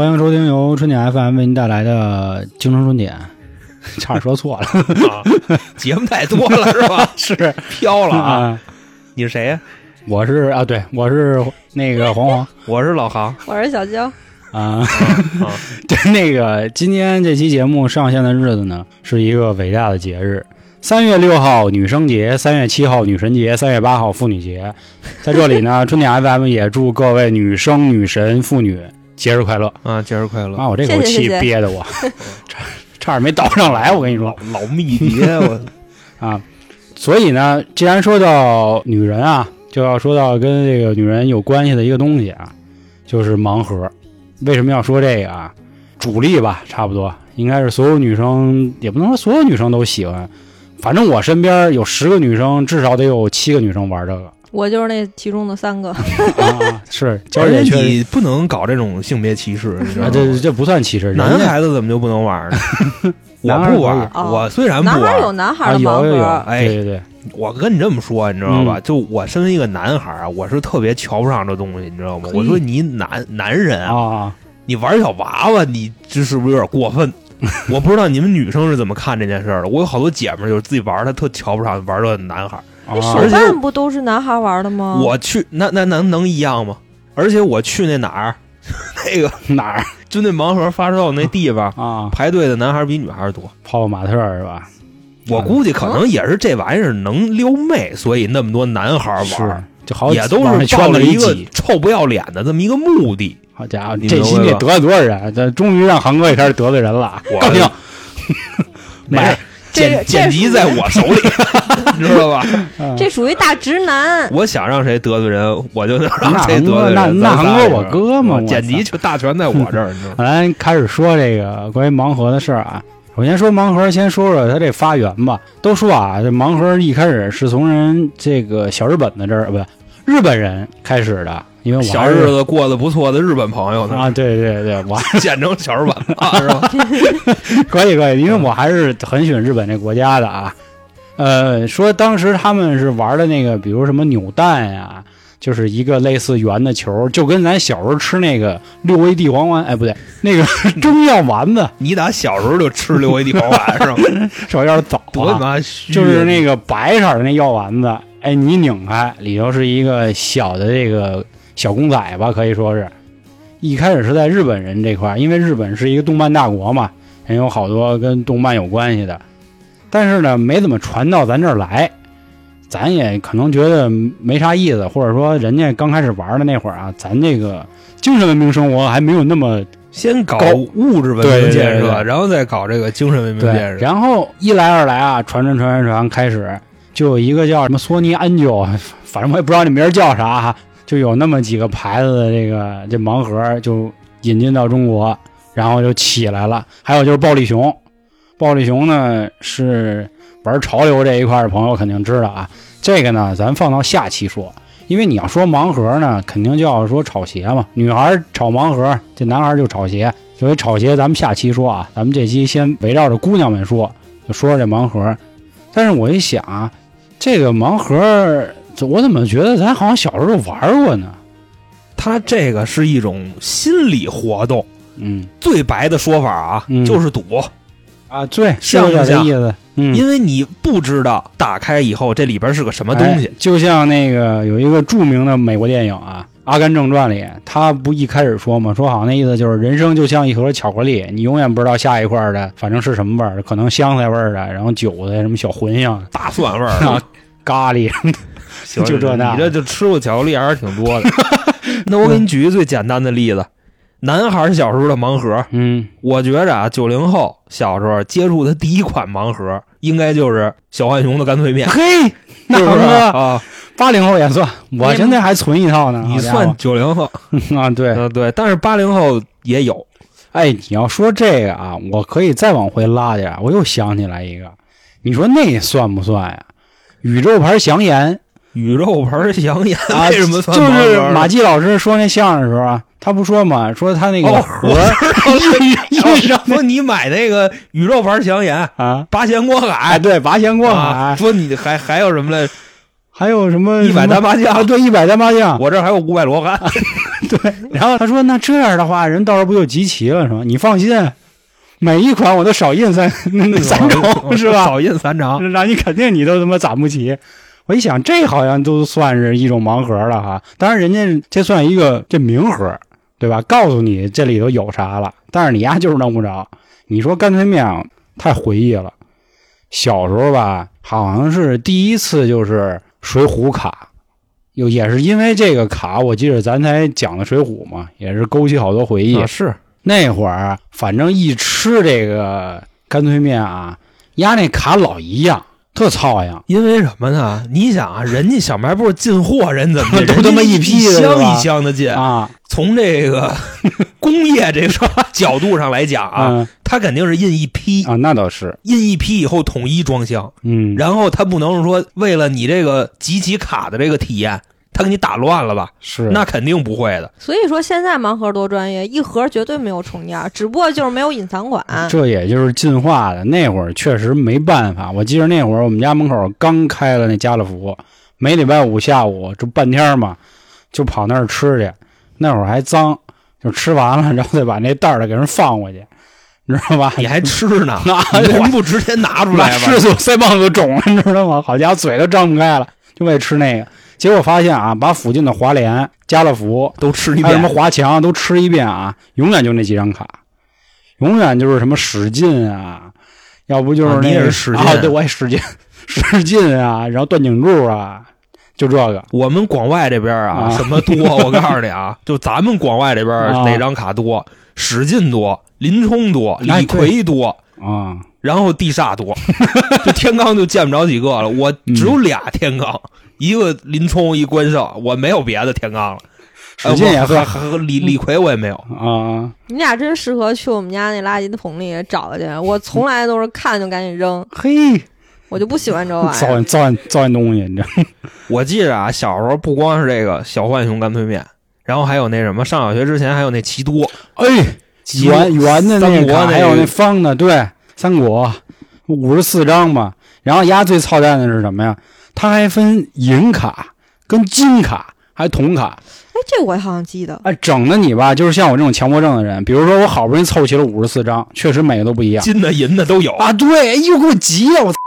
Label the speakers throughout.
Speaker 1: 欢迎收听由春点 FM 为您带来的京城春点，差点说错了，
Speaker 2: 啊，节目太多了是吧？
Speaker 1: 是
Speaker 2: 飘了啊！
Speaker 1: 啊，
Speaker 2: 你是谁呀？
Speaker 1: 我是啊，对，我是那个黄黄
Speaker 2: 我是老航
Speaker 3: 我是小娇，
Speaker 1: 啊，
Speaker 2: 啊，
Speaker 1: 对，那个今天这期节目上线的日子呢，是一个伟大的节日。三月六号女生节，三月七号女神节，三月八号妇女节。在这里呢，春点 FM 也祝各位女生、女神、妇女节日快乐！
Speaker 2: 啊，节日快乐！
Speaker 1: 啊，我这口气憋得我 差差点没倒上来，我跟你说
Speaker 2: 老密节，我
Speaker 1: 啊。所以呢，既然说到女人啊，就要说到跟这个女人有关系的一个东西啊，就是盲盒。为什么要说这个啊？主力吧，差不多应该是所有女生，也不能说所有女生都喜欢，反正我身边有十个女生，至少得有七个女生玩这个
Speaker 3: 我就是那其中的三个。
Speaker 1: 是，
Speaker 2: 而且你不能搞这种性别歧视，你知道？
Speaker 1: 这这不算歧视，
Speaker 2: 男孩子怎么就不能玩呢？我不玩我虽然不
Speaker 3: 男孩有
Speaker 2: 玩，
Speaker 3: 男孩
Speaker 1: 啊
Speaker 3: 的盲
Speaker 1: 有有有，
Speaker 3: 盒，
Speaker 2: 哎
Speaker 1: 对对对，
Speaker 2: 我跟你这么说，你知道吧？
Speaker 1: 嗯
Speaker 2: 就我身为一个男孩啊，我是特别瞧不上这东西，你知道吗？我说你男男人啊，
Speaker 1: 啊，
Speaker 2: 你玩小娃娃，你这是不是有点过分？我不知道你们女生是怎么看这件事儿的。我有好多姐们儿就是自己玩儿，她特瞧不上玩这男孩儿。
Speaker 3: 那
Speaker 1: 啊
Speaker 3: 手办不都是男孩玩的吗？
Speaker 2: 我去，那那能能一样吗？而且我去那哪儿，那个
Speaker 1: 哪儿
Speaker 2: 就那盲盒发售那地方，
Speaker 1: 啊？
Speaker 2: 排队的男孩比女孩多。
Speaker 1: 泡泡玛特是吧？
Speaker 2: 我估计可能也是这玩意儿能撩妹，所以那么多男孩儿玩
Speaker 1: 就好
Speaker 2: 也都是抱
Speaker 1: 圈子里
Speaker 2: 着一个。臭不要脸的这么一个目的。
Speaker 1: 好家伙，
Speaker 2: 你
Speaker 1: 这期得
Speaker 2: 明白吧
Speaker 1: 得罪多少人？这终于让航哥也开始得罪人了，
Speaker 2: 我
Speaker 1: 高兴。
Speaker 2: 没事，
Speaker 3: 这
Speaker 2: 剪剪辑在我手里，你知道吧？
Speaker 1: 嗯
Speaker 3: 这属于大直男。
Speaker 2: 我想让谁得罪人，我就能让谁得罪人。
Speaker 1: 那那
Speaker 2: 咱仨人
Speaker 1: 航哥我哥嘛
Speaker 2: 剪辑就大权在我这儿，你知道吗？
Speaker 1: 咱开始说这个关于盲盒的事儿啊。首先说盲盒，先说说它这发源吧。都说啊，这盲盒一开始是从人这个小日本的这儿，不对，日本人开始的。因为我
Speaker 2: 小日子过得不错的日本朋友呢，
Speaker 1: 啊，对对对，我
Speaker 2: 简称小日本吧，是吧？
Speaker 1: 可以可以，因为我还是很喜欢日本这国家的啊。呃，说当时他们是玩的那个，比如什么扭蛋呀，就是一个类似圆的球，就跟咱小时候吃那个六味地黄丸，哎，不对，那个中药丸子，
Speaker 2: 你打小时候就吃六味地黄丸是吗？
Speaker 1: 手有点早
Speaker 2: 多他
Speaker 1: 啊，
Speaker 2: 妈虚！
Speaker 1: 就是那个白色的那药丸子，哎，你拧开里头是一个小的这个小公仔吧，可以说是。一开始是在日本人这块儿，因为日本是一个动漫大国嘛，也有好多跟动漫有关系的，但是呢，没怎么传到咱这儿来，咱也可能觉得没啥意思，或者说人家刚开始玩的那会儿啊，咱这个精神文明生活还没有那么
Speaker 2: 先搞物质文明建设，然后再搞这个精神文明，建设。
Speaker 1: 然后一来二来啊，传传传传传，开始就有一个叫什么索尼安九，反正我也不知道那名儿叫啥哈，就有那么几个牌子的这个这盲盒就引进到中国，然后就起来了。还有就是暴力熊，暴力熊呢是玩潮流这一块的朋友肯定知道啊，这个呢咱放到下期说。因为你要说盲盒呢，肯定就要说炒鞋嘛。女孩炒盲盒，这男孩就炒鞋。所以炒鞋咱们下期说啊，咱们这期先围绕着姑娘们说，就说说这盲盒。但是我一想啊，这个盲盒，这我怎么觉得咱好像小时候就玩过呢？
Speaker 2: 它这个是一种心理活动，
Speaker 1: 嗯
Speaker 2: 最白的说法啊，
Speaker 1: 嗯
Speaker 2: 就是赌，
Speaker 1: 啊，对，
Speaker 2: 像不像
Speaker 1: 意思。嗯，
Speaker 2: 因为你不知道打开以后这里边是个什么东西
Speaker 1: 哎。就像那个有一个著名的美国电影啊，《阿甘正传》里，他不一开始说吗，说好像那意思就是人生就像一盒巧克力，你永远不知道下一块儿的反正是什么味儿，可能香菜味儿的，然后韭菜什么小茴香、
Speaker 2: 大蒜味儿
Speaker 1: 啊咖喱，
Speaker 2: 行
Speaker 1: 就这那
Speaker 2: 你这就吃过巧克力还是挺多的。那我给你举一个最简单的例子，男孩小时候的盲盒，
Speaker 1: 嗯，
Speaker 2: 我觉着啊，九零后小时候接触的第一款盲盒，应该就是小浣熊的干脆面，
Speaker 1: 嘿，那
Speaker 2: 是不是
Speaker 1: 哥
Speaker 2: 啊？
Speaker 1: 八零后也算，我现在还存一套呢。
Speaker 2: 你算九零后，
Speaker 1: 啊？对，
Speaker 2: 嗯对，但是八零后也有，
Speaker 1: 哎，你要说这个啊，我可以再往回拉点，我又想起来一个，你说那算不算呀？宇宙牌祥烟
Speaker 2: 宇宙牌祥烟
Speaker 1: 啊，
Speaker 2: 为什么算
Speaker 1: 就是马季老师说那相声的时候啊，他不说嘛，说他那个
Speaker 2: 哦
Speaker 1: 盒
Speaker 2: 说你买那个宇宙牌祥烟
Speaker 1: 啊，
Speaker 2: 八仙过
Speaker 1: 哎，
Speaker 2: 海，
Speaker 1: 对，八仙过
Speaker 2: 啊
Speaker 1: 海，
Speaker 2: 说你还还有什么嘞？
Speaker 1: 还有什么
Speaker 2: 一百单麻
Speaker 1: 啊？
Speaker 2: 将，
Speaker 1: 对，一百单麻将，
Speaker 2: 我这儿还有五百罗汉，对
Speaker 1: 然后他说：“那这样的话，人到时候不就集齐了是吗？你放心，每一款我都少印三那那三张 是吧？
Speaker 2: 少印三张，
Speaker 1: 让你肯定你都他妈攒不齐。”我一想，这好像都算是一种盲盒了哈。当然，人家这算一个这明盒，对吧？告诉你这里头有啥了，但是你丫就是弄不着。你说干脆面啊太回忆了。小时候吧，好像是第一次就是水浒卡，又也是因为这个卡，我记得咱才讲的水浒嘛，也是勾起好多回忆。
Speaker 2: 啊是。
Speaker 1: 那会儿反正一吃这个干脆面啊，压那卡老一样，特操呀。
Speaker 2: 因为什么呢？你想啊，人家小卖部进货，人怎么？
Speaker 1: 都他妈一批
Speaker 2: 一箱一箱的进。
Speaker 1: 啊
Speaker 2: 从这个 工业这个角度上来讲啊，
Speaker 1: 嗯
Speaker 2: 它肯定是印一批，
Speaker 1: 啊，那倒是，
Speaker 2: 印一批以后统一装箱，
Speaker 1: 嗯，
Speaker 2: 然后他不能是说为了你这个集齐卡的这个体验，它给你打乱了吧？
Speaker 1: 是
Speaker 2: 那肯定不会的。
Speaker 3: 所以说现在盲盒多专业，一盒绝对没有重样，只不过就是没有隐藏款。
Speaker 1: 这也就是进化的。那会儿确实没办法，我记得那会儿我们家门口刚开了那家乐福，每礼拜五下午这半天嘛，就跑那儿吃去。那会儿还脏，就吃完了，然后再把那袋儿的给人放回去，你知道吧？
Speaker 2: 你还吃呢？
Speaker 1: 啊
Speaker 2: 你为什么不直接拿出来吗？
Speaker 1: 吃就腮帮子肿了，你知道吗？好家伙，嘴都张不开了，就为吃那个。结果发现啊，把附近的华联、家乐福
Speaker 2: 都吃一
Speaker 1: 还有什么，华强都吃一遍啊，永远就那几张卡，永远就是什么使劲啊，要不就是
Speaker 2: 啊你
Speaker 1: 那个、
Speaker 2: 也是使劲
Speaker 1: 啊，对我也使劲使劲啊，然后段景柱啊，就这个
Speaker 2: 我们广外这边啊，
Speaker 1: 啊
Speaker 2: 什么多？我告诉你啊，就咱们广外这边
Speaker 1: 啊
Speaker 2: 哪张卡多？史进多，林冲多，
Speaker 1: 哎
Speaker 2: 李逵多，
Speaker 1: 啊，
Speaker 2: 然后地煞多，就天罡就见不着几个了。我只有俩天罡，一个林冲，一关胜，我没有别的天罡了。
Speaker 1: 史进也算
Speaker 2: 还还李李逵我也没有。
Speaker 1: 啊，
Speaker 3: 你俩真适合去我们家那垃圾桶里找去。我从来都是看就赶紧扔，
Speaker 1: 嘿，
Speaker 3: 我就不喜欢这玩意儿。
Speaker 1: 糟践糟践糟践东西，你知道？
Speaker 2: 我记着啊，小时候不光是这个小浣熊干脆面，然后还有那什么，上小学之前还有那奇多，
Speaker 1: 哎，圆圆的那个卡，
Speaker 2: 那个
Speaker 1: 还有那方的，对，三国五十四章嘛。然后丫最操蛋的是什么呀？它还分银卡跟金卡，还铜卡。
Speaker 3: 哎，这我好像记得。
Speaker 1: 哎，整的你吧，就是像我这种强迫症的人，比如说我好不容易凑齐了五十四张，确实每个都不一样
Speaker 2: 金的银的都有，
Speaker 1: 啊。对，哎呦，给我急的，我操！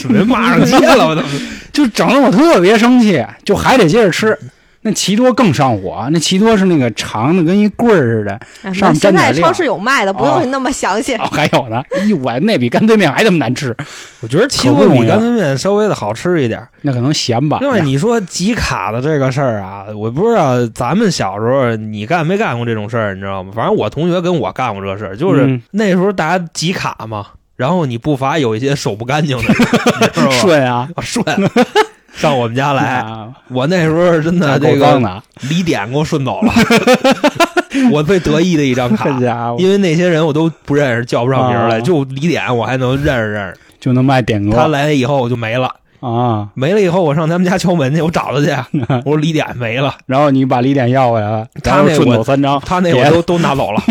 Speaker 2: 准备骂上街了，我都。
Speaker 1: 就整的我特别生气，就还得接着吃。那奇多更上火，那奇多是那个长的跟一棍儿似的，
Speaker 3: 哎
Speaker 1: 上面
Speaker 3: 现
Speaker 1: 沾点料
Speaker 3: 在超市有卖的，不
Speaker 1: 啊
Speaker 3: 用那么详细。
Speaker 1: 哦，还有呢，哎呦我那比干脆面还他妈难吃，
Speaker 2: 我觉得奇多比干脆面稍微的好吃一点。
Speaker 1: 那可能咸吧。
Speaker 2: 另外，你说集卡的这个事儿啊，我不知道咱们小时候你干没干过这种事儿，你知道吗？反正我同学跟我干过这事儿，就是
Speaker 1: 嗯
Speaker 2: 那时候大家集卡嘛，然后你不乏有一些手不干净的人，你知道吧？
Speaker 1: 顺啊，
Speaker 2: 啊顺上我们家来，
Speaker 1: 啊，
Speaker 2: 我那时候真的这个李典给我顺走了，我最得意的一张卡。因为那些人我都不认识，叫不上名来，
Speaker 1: 啊。
Speaker 2: 就李典我还能认识认识。
Speaker 1: 就能卖点
Speaker 2: 他来了以后我就没了，
Speaker 1: 啊。
Speaker 2: 没了以后我上他们家敲门去，我找他去，我说李典没了，
Speaker 1: 然后你把李典要回来了，
Speaker 2: 他那我
Speaker 1: 走三张，
Speaker 2: 他那 我都都拿走了，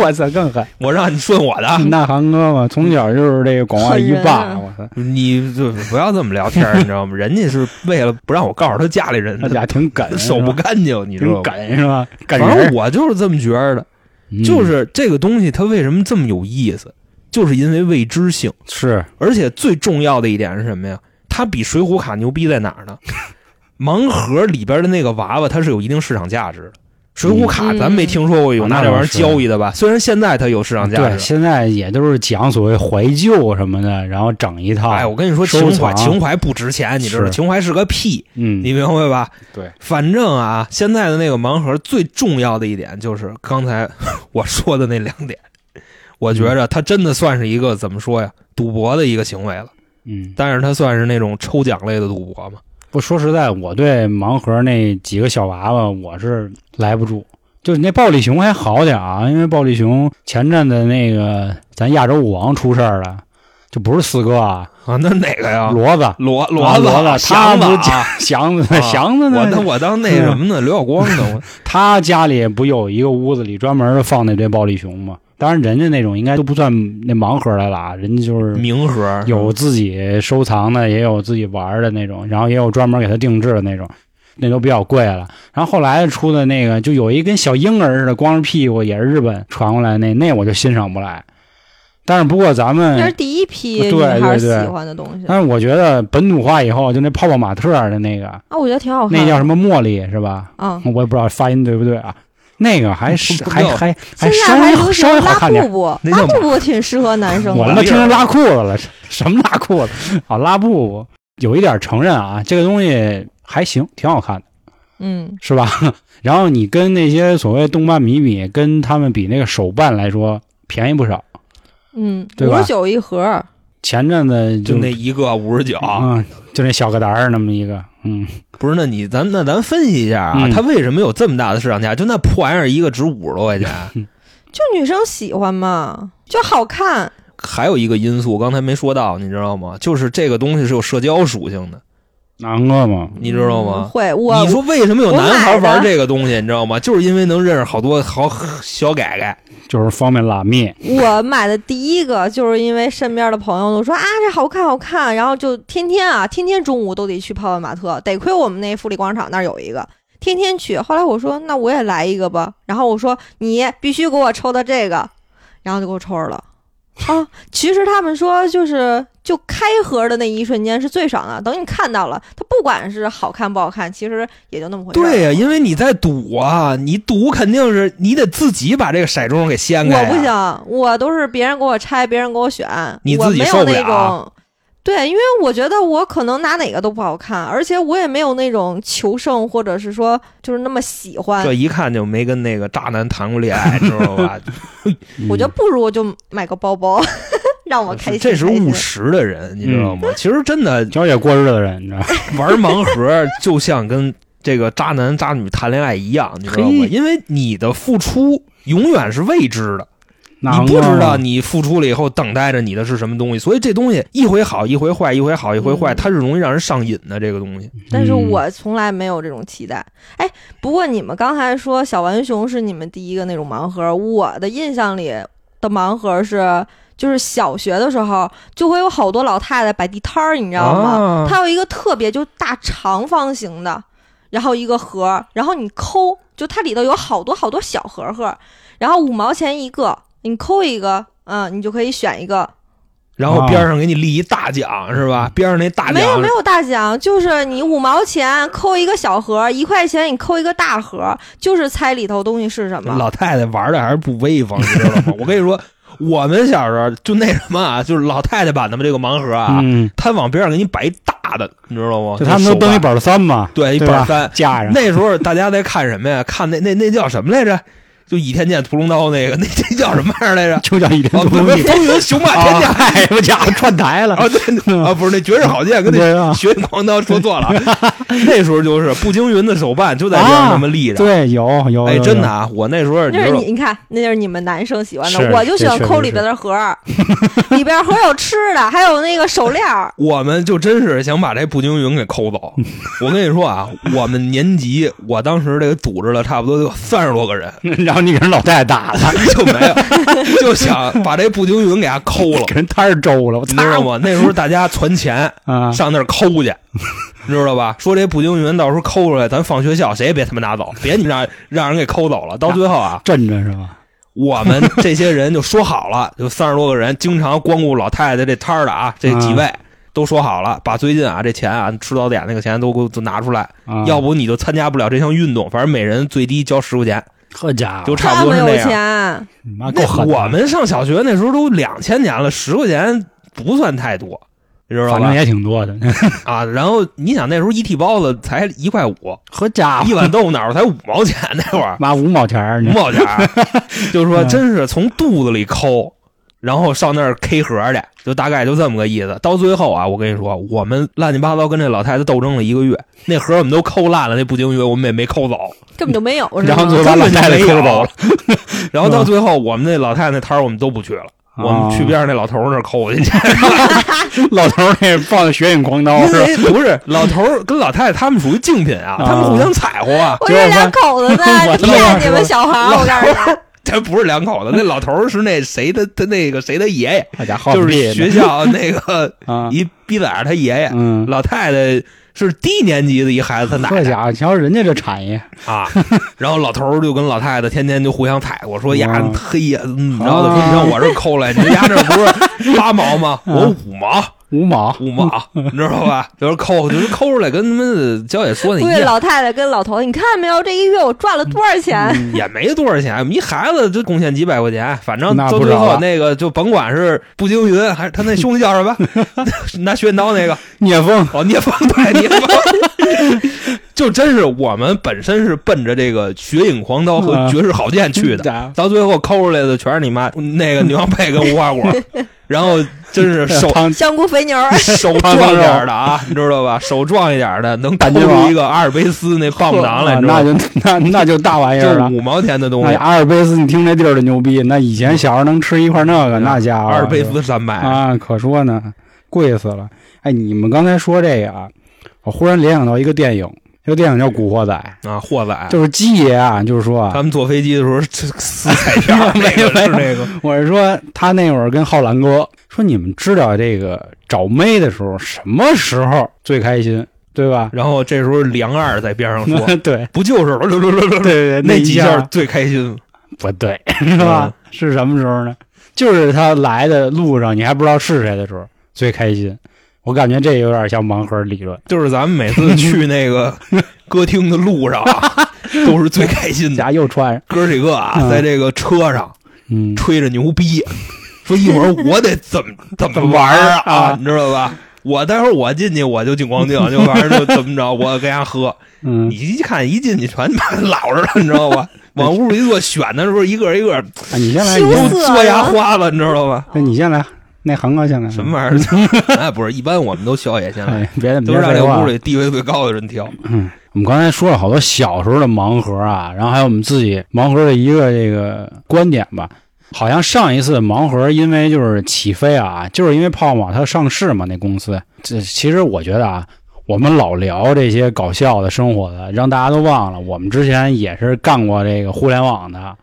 Speaker 1: 我操更狠。
Speaker 2: 我让你顺我的，
Speaker 1: 那韩哥嘛，从小就是这个广外一霸，我操，
Speaker 2: 你就不要这么聊天，你知道吗？人家是为了不让我告诉他家里人，
Speaker 1: 他俩挺梗，
Speaker 2: 手不干净，你知道
Speaker 1: 挺
Speaker 2: 吗？
Speaker 1: 梗是吧？梗
Speaker 2: 反正我就是这么觉得的，
Speaker 1: 嗯
Speaker 2: 就是这个东西它为什么这么有意思，就是因为未知性。
Speaker 1: 是
Speaker 2: 而且最重要的一点是什么呀？它比水浒卡牛逼在哪儿呢？盲盒里边的那个娃娃，它是有一定市场价值的。水浒卡
Speaker 3: 嗯
Speaker 2: 咱没听说过有拿这玩意儿交易的吧？虽然现在它有市场价
Speaker 1: 对，
Speaker 2: 值。
Speaker 1: 现在也都是讲所谓怀旧什么的，然后整一套。
Speaker 2: 哎，我跟你说，情怀情怀不值钱，你知道？
Speaker 1: 是
Speaker 2: 情怀是个屁，
Speaker 1: 嗯，
Speaker 2: 你明白吧？
Speaker 1: 对，
Speaker 2: 反正啊，现在的那个盲盒最重要的一点就是刚才 我说的那两点，我觉着它真的算是一个怎么说呀，赌博的一个行为了。
Speaker 1: 嗯，
Speaker 2: 但是它算是那种抽奖类的赌博嘛。
Speaker 1: 不说实在，我对盲盒那几个小娃娃我是来不住。就是那暴力熊还好点啊，因为暴力熊前阵子那个咱亚洲舞王出事儿了，就不是四哥啊，
Speaker 2: 啊，那哪个呀？
Speaker 1: 骡子，
Speaker 2: 骡
Speaker 1: 啊
Speaker 2: 骡子，
Speaker 1: 骡子
Speaker 2: 祥子
Speaker 1: 他不是
Speaker 2: 啊，
Speaker 1: 祥子，
Speaker 2: 啊
Speaker 1: 祥子呢？
Speaker 2: 我当我当那什么呢？刘晓光呢？我
Speaker 1: 他家里不有一个屋子里专门放那堆暴力熊吗？当然，人家那种应该都不算那盲盒来了啊，人家就是
Speaker 2: 明盒
Speaker 1: 有自己收藏的，也有自己玩的那种，然后也有专门给他定制的那种。那都比较贵了。然后后来出的那个，就有一跟小婴儿似的，光着屁股，也是日本传过来那，那我就欣赏不来。但是不过咱们
Speaker 3: 那是第一批
Speaker 1: 对
Speaker 3: 女孩
Speaker 1: 对对
Speaker 3: 喜欢的东西
Speaker 1: 但是我觉得本土化以后，就那泡泡玛特的那个，
Speaker 3: 啊，我觉得挺好看。
Speaker 1: 那叫什？么茉莉是吧？
Speaker 3: 啊，
Speaker 1: 我也不知道发音对不对啊。那个还是还还还
Speaker 3: 现
Speaker 1: 稍微稍微
Speaker 3: 拉
Speaker 1: 好看点
Speaker 3: 布。布，
Speaker 2: 那叫
Speaker 3: 拉布布挺适合男生的。
Speaker 1: 我他妈听成拉裤子了，什么拉裤子？啊，拉布布，有一点承认啊，这个东西还行，挺好看的，
Speaker 3: 嗯，
Speaker 1: 是吧？然后你跟那些所谓动漫迷比，跟他们比那个手办来说，便宜不少。
Speaker 3: 嗯，
Speaker 1: 对吧
Speaker 3: 五十九一盒，
Speaker 1: 前阵子
Speaker 2: 就那一个五十九，
Speaker 1: 嗯，就那小个胆儿那么一个，嗯，
Speaker 2: 不是？那你咱那咱分析一下啊，
Speaker 1: 嗯
Speaker 2: 它为什么有这么大的市场价？就那破玩意儿一个值五十多块钱。
Speaker 3: 就女生喜欢嘛，就好看。
Speaker 2: 还有一个因素，刚才没说到，你知道吗？就是这个东西是有社交属性的，
Speaker 1: 哪个嘛？
Speaker 2: 你知道
Speaker 3: 嗯
Speaker 2: 吗？
Speaker 3: 会，我
Speaker 2: 你说为什么有男孩玩这个东西？你知道吗？就是因为能认识好多好小改改。
Speaker 1: 就是方便拉面，
Speaker 3: 我买的第一个就是因为身边的朋友都说啊这好看好看，然后就天天啊天天中午都得去泡泡玛特，得亏我们那富力广场那儿有一个，天天去。后来我说那我也来一个吧，然后我说你必须给我抽到这个，然后就给我抽着了。啊，其实他们说就是就开盒的那一瞬间是最爽的，等你看到了，它不管是好看不好看，其实也就那么回事。
Speaker 2: 对呀、因为你在赌啊，你赌肯定是你得自己把这个骰盅给掀开、
Speaker 3: 我不，行，我都是别人给我拆，别人给我选，
Speaker 2: 你
Speaker 3: 我没有
Speaker 2: 自己受不了
Speaker 3: 那种。对，因为我觉得我可能拿哪个都不好看，而且我也没有那种求胜，或者是说就是那么喜欢
Speaker 2: 这。一看就没跟那个渣男谈过恋爱，知道吧？
Speaker 3: 我觉得不如我就买个包包，让我开心。
Speaker 2: 这是务实的人，你知道吗？其实真的
Speaker 1: 小姐过日子的人，你知道吗？
Speaker 2: 玩盲盒就像跟这个渣男渣女谈恋爱一样，你知道吗？因为你的付出永远是未知的，
Speaker 1: 哪
Speaker 2: 你不知道你付出了以后等待着你的是什么东西，所以这东西一回好一回坏，一回好一回坏，
Speaker 3: 嗯
Speaker 2: 它是容易让人上瘾的。这个东西，
Speaker 3: 但是
Speaker 1: 嗯
Speaker 3: 我从来没有这种期待。哎，不过你们刚才说小浣熊是你们第一个那种盲盒，我的印象里的盲盒是，就是小学的时候就会有好多老太太摆地摊儿，你知道吗？
Speaker 2: 啊
Speaker 3: 它有一个特别就大长方形的，然后一个盒，然后你抠，就它里头有好多好多小盒盒，然后五毛钱一个，你扣一个，嗯，你就可以选一个。
Speaker 2: 然后边上给你立一大奖是吧？边上那大奖
Speaker 3: 没有没有大奖，就是你五毛钱扣一个小盒，一块钱你扣一个大盒，就是猜里头东西是什么。
Speaker 2: 老太太玩的还是不威风，你知道吗？我跟你说，我们小时候就那什么啊，就是老太太版的嘛，这个盲盒啊，
Speaker 1: 嗯，
Speaker 2: 他往边上给你摆一大的，你知道吗？
Speaker 1: 就他们都登一本三嘛，
Speaker 2: 对一本三，
Speaker 1: 架上，
Speaker 2: 那时候大家在看什么呀？看那那那叫什么来着？就倚天剑屠龙刀那个，那这叫什么玩意儿来着？
Speaker 1: 就叫倚天
Speaker 2: 哦，不是
Speaker 1: 东西
Speaker 2: 风云雄霸天下。
Speaker 1: 哎，我家伙串台了，
Speaker 2: 啊，对啊，不是那绝世好剑，跟那血影狂刀说错了。那时候就是步惊云的手办就在边上那么立着。
Speaker 1: 对，有有，
Speaker 2: 哎，真的，啊，我那时候你知道
Speaker 3: 那是你，你看，那就是你们男生喜欢的，我就喜欢抠里边的盒儿，里边盒有吃的，还有那个手链。
Speaker 2: 我们就真是想把这步惊云给抠走。我跟你说啊，我们年级，我当时这个组织了差不多有三十多个人，
Speaker 1: 然后你给人老太太打了，
Speaker 2: 就没有，就想把这步惊云给他抠了
Speaker 1: 给，人摊儿周了，
Speaker 2: 你知道吗？那时候大家存钱
Speaker 1: 啊，
Speaker 2: 上那儿抠去。你知道吧？说这步惊云到时候抠出来，咱放学校谁也别他妈拿走，别你让让人给抠走了。到最后啊，
Speaker 1: 镇着是吧？
Speaker 2: 我们这些人就说好了，就三十多个人，经常光顾老太太这摊儿的啊，这几位、都说好了，把最近啊这钱啊吃早点那个钱都给我都拿出来，
Speaker 1: 啊，
Speaker 2: 要不你就参加不了这项运动。反正每人最低交十块钱，
Speaker 1: 好家伙，
Speaker 2: 就差不多是那样。
Speaker 3: 钱，
Speaker 1: 妈够狠，
Speaker 2: 我们上小学那时候都两千年了，十块钱不算太多，你知道吧？
Speaker 1: 反正也挺多的，
Speaker 2: 啊，然后你想那时候一屉包子才一块五，
Speaker 1: 好家伙，
Speaker 2: 一碗豆腐脑才五毛钱，那会儿
Speaker 1: 妈五毛钱儿
Speaker 2: 五，毛钱儿，就是说
Speaker 1: 嗯
Speaker 2: 真是从肚子里抠，然后上那儿 K 盒去，就大概就这么个意思。到最后啊，我跟你说，我们乱七八糟跟这老太太斗争了一个月，那盒我们都抠烂了，那步惊云我们也没抠走，
Speaker 3: 根本就没有，是
Speaker 1: 然后
Speaker 3: 吗
Speaker 1: 最后把老太太抠走了，
Speaker 2: 然后到最后我们那老太太那摊儿我们都不去了。我们去边上那老头那儿抠去，
Speaker 1: 老头那放的血影狂刀是吧？
Speaker 2: 不是老头跟老太太他们属于竞品啊，
Speaker 1: 啊
Speaker 2: 他们互相踩和啊。
Speaker 3: 我这两口子呢
Speaker 1: 我他妈
Speaker 3: 骗你们小孩儿，我告诉你，
Speaker 2: 他不是两口子，那老头是那谁的他那个谁的爷爷，就是学校那个
Speaker 1: 啊，
Speaker 2: 一逼崽他爷爷。
Speaker 1: 嗯，
Speaker 2: 老太太是低年级的一孩子他奶奶
Speaker 1: 这家伙，瞧人家这产业，
Speaker 2: 啊，然后老头儿就跟老太太天天就互相踩过，说呀
Speaker 1: 哇
Speaker 2: 黑呀，嗯，然后他说你上我这儿抠来，你们家这不是八毛吗？我五毛，
Speaker 1: 五毛，
Speaker 2: 五毛，你知道吧？就是抠，就是抠出来，跟他们娇姐说的一样。
Speaker 3: 老太太跟老头，你看没有，这一月我赚了多少钱？
Speaker 1: 嗯。
Speaker 2: 也没多少钱，一孩子就贡献几百块钱，反正
Speaker 1: 那
Speaker 2: 到最后那个就甭管是步惊云还是他那兄弟叫什么，拿削刀那个。
Speaker 1: 聂风，
Speaker 2: 哦聂风对聂风，就真是我们本身是奔着这个血影狂刀和
Speaker 1: 啊
Speaker 2: 绝世好剑去的，
Speaker 1: 的，
Speaker 2: 到最后抠出来的全是你妈那个牛羊配跟无花果，然后真是手
Speaker 3: 香菇肥牛，
Speaker 2: 手壮一点的啊，你知道吧？手壮一点的能抠
Speaker 1: 感觉
Speaker 2: 出一个阿尔卑斯那棒棒糖来，你知道吗？
Speaker 1: 那就那那就大玩意儿了。
Speaker 2: 五毛钱的东西，
Speaker 1: 阿尔卑斯，你听这地儿的牛逼，那以前小时候能吃一块那个，那家伙
Speaker 2: 阿尔卑斯山脉
Speaker 1: 啊，可说呢，贵死了。哎，你们刚才说这个啊，我忽然联想到一个电影，这个电影叫《古惑仔》，
Speaker 2: 啊，货仔。
Speaker 1: 就是鸡爷啊，就是说啊，
Speaker 2: 他们坐飞机的时候这 撕彩票，那个是那个
Speaker 1: 我是说他那会儿跟浩兰哥说，你们知道这个找妹的时候什么时候最开心，对吧？
Speaker 2: 然后这时候梁二在边上说
Speaker 1: 对：“
Speaker 2: 不就是
Speaker 1: 对对对，
Speaker 2: 那几
Speaker 1: 下
Speaker 2: 最开心
Speaker 1: 不对，是吧？是什么时候呢？就是他来的路上，你还不知道是谁的时候最开心。我感觉这有点像盲盒理论，
Speaker 2: 就是咱们每次去那个 歌厅的路上啊，都是最开心的。
Speaker 1: 家又穿，
Speaker 2: 哥几个啊，
Speaker 1: 嗯
Speaker 2: 在这个车上
Speaker 1: 嗯，
Speaker 2: 吹着牛逼，说一会儿我得怎么 怎么玩儿啊，
Speaker 1: 啊
Speaker 2: 你知道吧？我待会儿我进去我就进光腚，就反正就怎么着，我跟人家喝。
Speaker 1: 嗯
Speaker 2: 你，一看一进去全他妈老实了，你知道吧？往屋里一坐，选的时候一个一个
Speaker 1: 啊你先来，
Speaker 3: 羞
Speaker 1: 你先
Speaker 3: 涩
Speaker 2: 嘬牙花了，你知道吧？
Speaker 1: 那你先来，那航哥先来，
Speaker 2: 什么玩意儿？哎，不是，一般我们都宵夜先来，
Speaker 1: 哎，别
Speaker 2: 都
Speaker 1: 别废话
Speaker 2: 是让这屋里地位最高的人挑。
Speaker 1: 嗯，我们刚才说了好多小时候的盲盒啊，然后还有我们自己盲盒的一个这个观点吧。好像上一次盲盒因为就是起飞啊，就是因为泡泡玛特上市嘛，那公司。这其实我觉得啊，我们老聊这些搞笑的生活的，让大家都忘了，我们之前也是干过这个互联网的。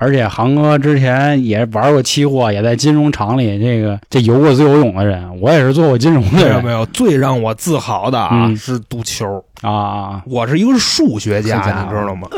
Speaker 1: 而且航哥之前也玩过期货，也在金融厂里这个这游过自由泳的人，我也是做过金融的人
Speaker 2: 没有没有，最让我自豪的啊
Speaker 1: 嗯
Speaker 2: 是赌球。
Speaker 1: 啊啊，
Speaker 2: 我是一个数学家，你知道吗？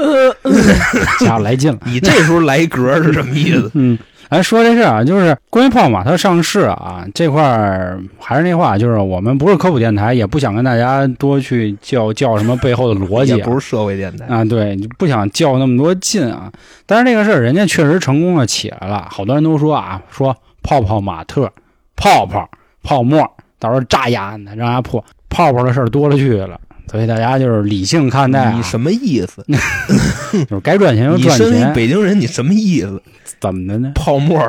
Speaker 1: 家伙来劲了。
Speaker 2: 你这时候来一格是什么意思？
Speaker 1: 嗯，来说这事啊，就是关于泡泡玛特上市啊这块儿，还是那话，就是我们不是科普电台，也不想跟大家多去较较什么背后的逻辑、啊，
Speaker 2: 也不是社会电台。
Speaker 1: 啊，对，你不想较那么多劲啊。但是这个事儿，人家确实成功的起来了，好多人都说啊，说泡泡玛特、泡泡、泡沫，到时候炸丫呢，让它破。泡泡的事儿多了去了，所以大家就是理性看待、啊，
Speaker 2: 你什么意思？
Speaker 1: 就是该赚钱就 赚钱
Speaker 2: 你
Speaker 1: 赚
Speaker 2: 身为
Speaker 1: 钱，
Speaker 2: 北京人，你什么意思？
Speaker 1: 怎么的呢？
Speaker 2: 泡沫，